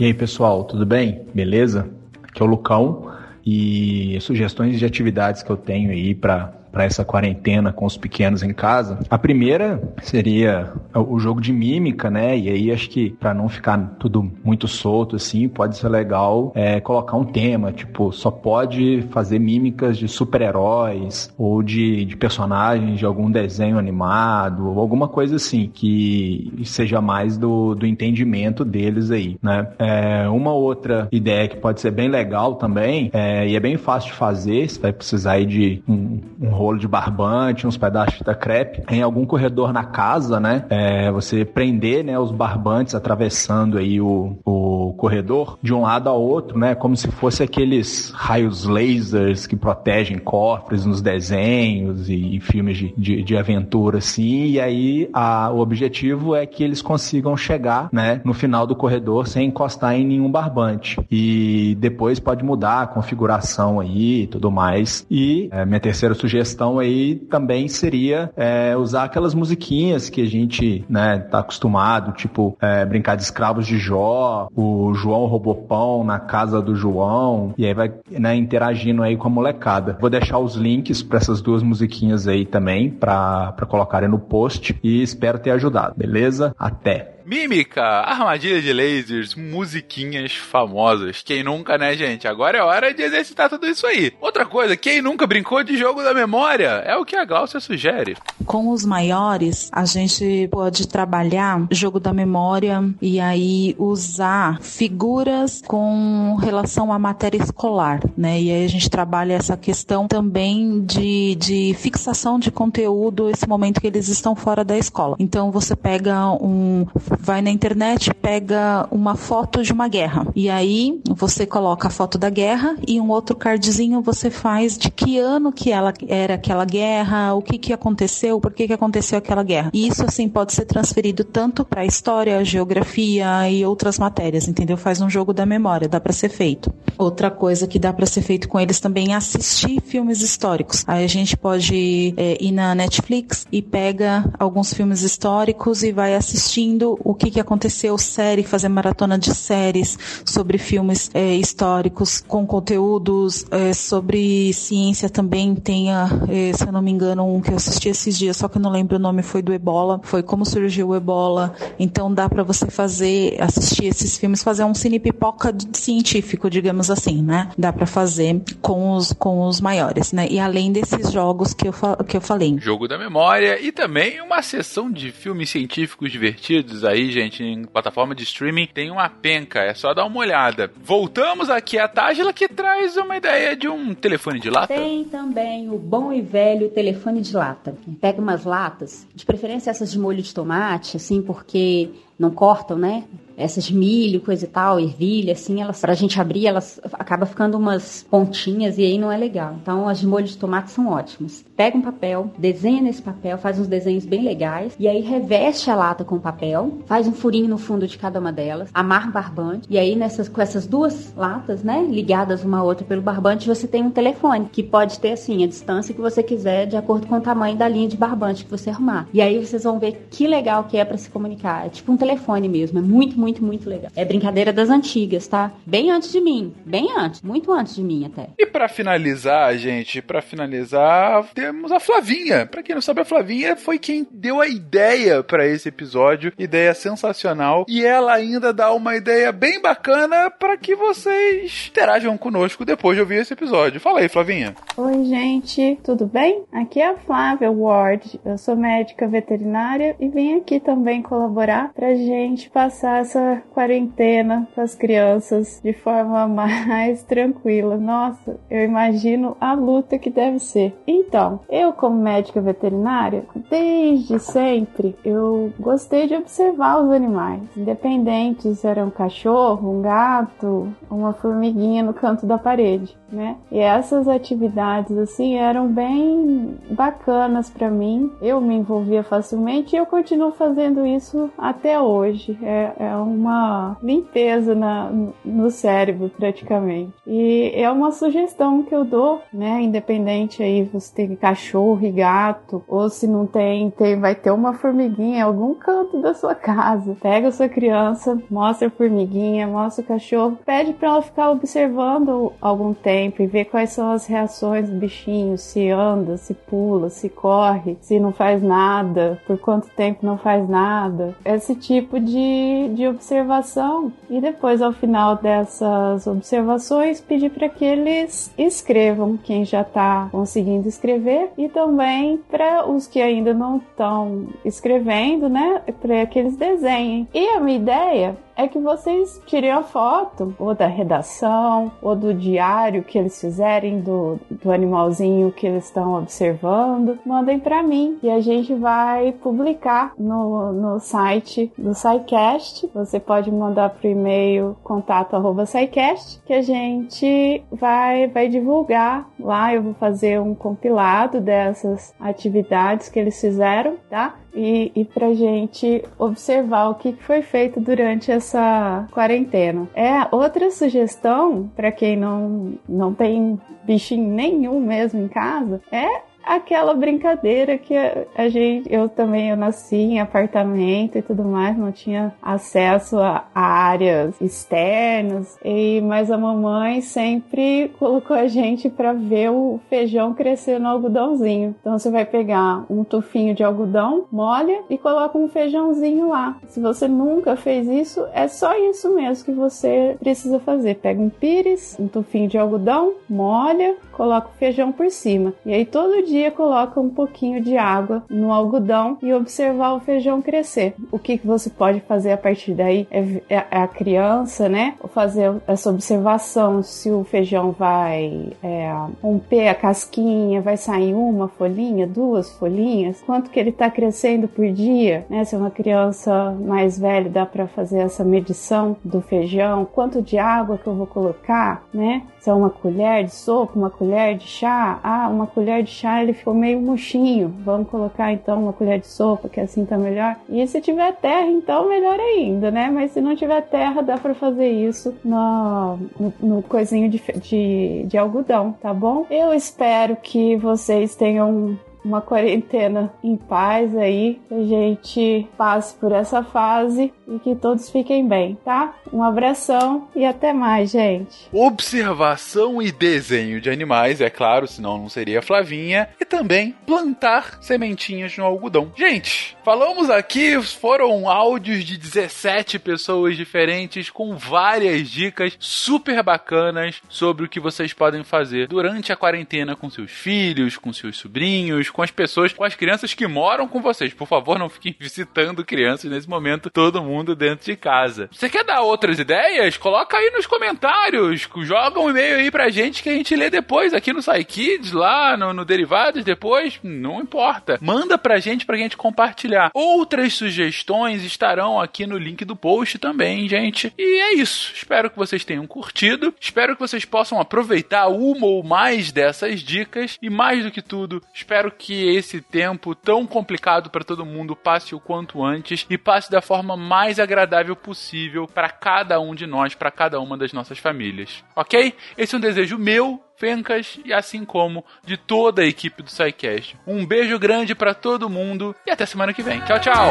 E aí, pessoal, tudo bem? Beleza? Aqui é o Lucão e sugestões de atividades que eu tenho aí para para essa quarentena com os pequenos em casa. A primeira seria o jogo de mímica, né? E aí acho que para não ficar tudo muito solto assim, pode ser legal é, colocar um tema, tipo, só pode fazer mímicas de super-heróis ou de, de personagens de algum desenho animado ou alguma coisa assim que seja mais do, do entendimento deles aí, né? É, uma outra ideia que pode ser bem legal também é, e é bem fácil de fazer, você vai precisar aí de um, um rolo de barbante, uns pedaços de crepe, em algum corredor na casa, né? É, você prender, né, os barbantes atravessando aí o, o corredor de um lado ao outro, né? Como se fosse aqueles raios lasers que protegem cofres nos desenhos e, e filmes de, de, de, aventura, assim. E aí a, o objetivo é que eles consigam chegar, né, no final do corredor sem encostar em nenhum barbante. E depois pode mudar a configuração aí e tudo mais. E é, minha terceira sugestão sugestão aí também seria é, usar aquelas musiquinhas que a gente, né, tá acostumado, tipo é, brincar de escravos de Jó, o João Robopão na casa do João, e aí vai né, interagindo aí com a molecada. Vou deixar os links para essas duas musiquinhas aí também, para colocarem no post, e espero ter ajudado, beleza? Até! Mímica, armadilha de lasers, musiquinhas famosas. Quem nunca, né, gente? Agora é hora de exercitar tudo isso aí. Outra coisa, quem nunca brincou de jogo da memória? É o que a Glaucia sugere. Com os maiores, a gente pode trabalhar jogo da memória e aí usar figuras com relação à matéria escolar, né? E aí a gente trabalha essa questão também de, de fixação de conteúdo esse momento que eles estão fora da escola. Então você pega um vai na internet, pega uma foto de uma guerra. E aí você coloca a foto da guerra e um outro cardzinho você faz de que ano que ela era aquela guerra, o que que aconteceu, por que que aconteceu aquela guerra. E isso assim pode ser transferido tanto para história, geografia e outras matérias, entendeu? Faz um jogo da memória, dá para ser feito. Outra coisa que dá para ser feito com eles também é assistir filmes históricos. Aí a gente pode é, ir na Netflix e pega alguns filmes históricos e vai assistindo o que, que aconteceu, série, fazer maratona de séries sobre filmes é, históricos com conteúdos é, sobre ciência também. Tem, é, se eu não me engano, um que eu assisti esses dias, só que eu não lembro o nome, foi do Ebola. Foi como surgiu o Ebola. Então dá para você fazer, assistir esses filmes, fazer um cine pipoca científico, digamos assim, né? Dá para fazer com os, com os maiores, né? E além desses jogos que eu, que eu falei. Jogo da memória e também uma sessão de filmes científicos divertidos aí gente, em plataforma de streaming, tem uma penca, é só dar uma olhada. Voltamos aqui à Tágila que traz uma ideia de um telefone de lata. Tem também o bom e velho telefone de lata. Pega umas latas, de preferência essas de molho de tomate, assim, porque não cortam, né? essas milho, coisa e tal, ervilha, assim, elas, pra gente abrir, elas acaba ficando umas pontinhas e aí não é legal. Então, as de molho de tomate são ótimas. Pega um papel, desenha nesse papel, faz uns desenhos bem legais e aí reveste a lata com papel, faz um furinho no fundo de cada uma delas, amarra barbante e aí nessas, com essas duas latas, né, ligadas uma a outra pelo barbante, você tem um telefone que pode ter, assim, a distância que você quiser de acordo com o tamanho da linha de barbante que você arrumar. E aí vocês vão ver que legal que é para se comunicar. É tipo um telefone mesmo, é muito, muito muito, muito legal. É brincadeira das antigas, tá? Bem antes de mim. Bem antes. Muito antes de mim até. E para finalizar, gente, para finalizar, temos a Flavinha. Para quem não sabe, a Flavinha foi quem deu a ideia para esse episódio. Ideia sensacional. E ela ainda dá uma ideia bem bacana para que vocês interajam conosco depois de ouvir esse episódio. Fala aí, Flavinha. Oi, gente. Tudo bem? Aqui é a Flávia Ward. Eu sou médica veterinária e vim aqui também colaborar pra gente passar essa quarentena com as crianças de forma mais tranquila. Nossa, eu imagino a luta que deve ser. Então, eu como médica veterinária, desde sempre eu gostei de observar os animais, independente se era um cachorro, um gato, uma formiguinha no canto da parede, né? E essas atividades assim eram bem bacanas para mim. Eu me envolvia facilmente e eu continuo fazendo isso até hoje. É, é uma limpeza na, no cérebro, praticamente. E é uma sugestão que eu dou, né? Independente aí, você tem cachorro e gato, ou se não tem, tem vai ter uma formiguinha em algum canto da sua casa. Pega a sua criança, mostra a formiguinha, mostra o cachorro, pede para ela ficar observando algum tempo e ver quais são as reações do bichinho, se anda, se pula, se corre, se não faz nada, por quanto tempo não faz nada. Esse tipo de, de observação. E depois, ao final dessas observações, pedir para que eles escrevam quem já está conseguindo escrever e também para os que ainda não estão escrevendo, né, para que eles desenhem. E a minha ideia é que vocês tirem a foto, ou da redação, ou do diário que eles fizerem do, do animalzinho que eles estão observando, mandem para mim e a gente vai publicar no, no site do SciCast. Você pode mandar pro e-mail contato arroba SciCast, que a gente vai, vai divulgar lá. Eu vou fazer um compilado dessas atividades que eles fizeram, tá? E, e pra gente observar o que foi feito durante essa quarentena. É outra sugestão para quem não, não tem bichinho nenhum mesmo em casa é aquela brincadeira que a, gente, eu também eu nasci em apartamento e tudo mais, não tinha acesso a, áreas externas, e mas a mamãe sempre colocou a gente para ver o feijão crescer no algodãozinho. Então você vai pegar um tufinho de algodão, molha e coloca um feijãozinho lá. Se você nunca fez isso, é só isso mesmo que você precisa fazer. Pega um pires, um tufinho de algodão, molha, coloca o feijão por cima. E aí todo dia coloca um pouquinho de água no algodão e observar o feijão crescer. O que, que você pode fazer a partir daí é, é, é a criança, né? Fazer essa observação se o feijão vai é, romper a casquinha, vai sair uma folhinha, duas folhinhas, quanto que ele está crescendo por dia, né? Se é uma criança mais velha, dá para fazer essa medição do feijão, quanto de água que eu vou colocar, né? Se é uma colher de sopa, uma colher de chá, ah, uma colher de chá ele ficou meio murchinho. Vamos colocar então uma colher de sopa, que assim tá melhor. E se tiver terra, então melhor ainda, né? Mas se não tiver terra, dá para fazer isso no, no, no coisinho de, de, de algodão, tá bom? Eu espero que vocês tenham uma quarentena em paz aí, que a gente passe por essa fase e que todos fiquem bem, tá? Um abração e até mais, gente. Observação e desenho de animais, é claro, senão não seria Flavinha, e também plantar sementinhas no algodão. Gente, falamos aqui, foram áudios de 17 pessoas diferentes com várias dicas super bacanas sobre o que vocês podem fazer durante a quarentena com seus filhos, com seus sobrinhos, com as pessoas, com as crianças que moram com vocês. Por favor, não fiquem visitando crianças nesse momento, todo mundo dentro de casa. Você quer dar outras ideias? Coloca aí nos comentários, joga um e-mail aí pra gente que a gente lê depois aqui no SciKids, lá no, no Derivados depois, não importa. Manda pra gente pra gente compartilhar. Outras sugestões estarão aqui no link do post também, gente. E é isso. Espero que vocês tenham curtido. Espero que vocês possam aproveitar uma ou mais dessas dicas e mais do que tudo, espero que esse tempo tão complicado para todo mundo passe o quanto antes e passe da forma mais agradável possível para cada um de nós, para cada uma das nossas famílias. Ok? Esse é um desejo meu, Fencas e assim como de toda a equipe do SciCast. Um beijo grande para todo mundo e até semana que vem. Tchau, tchau!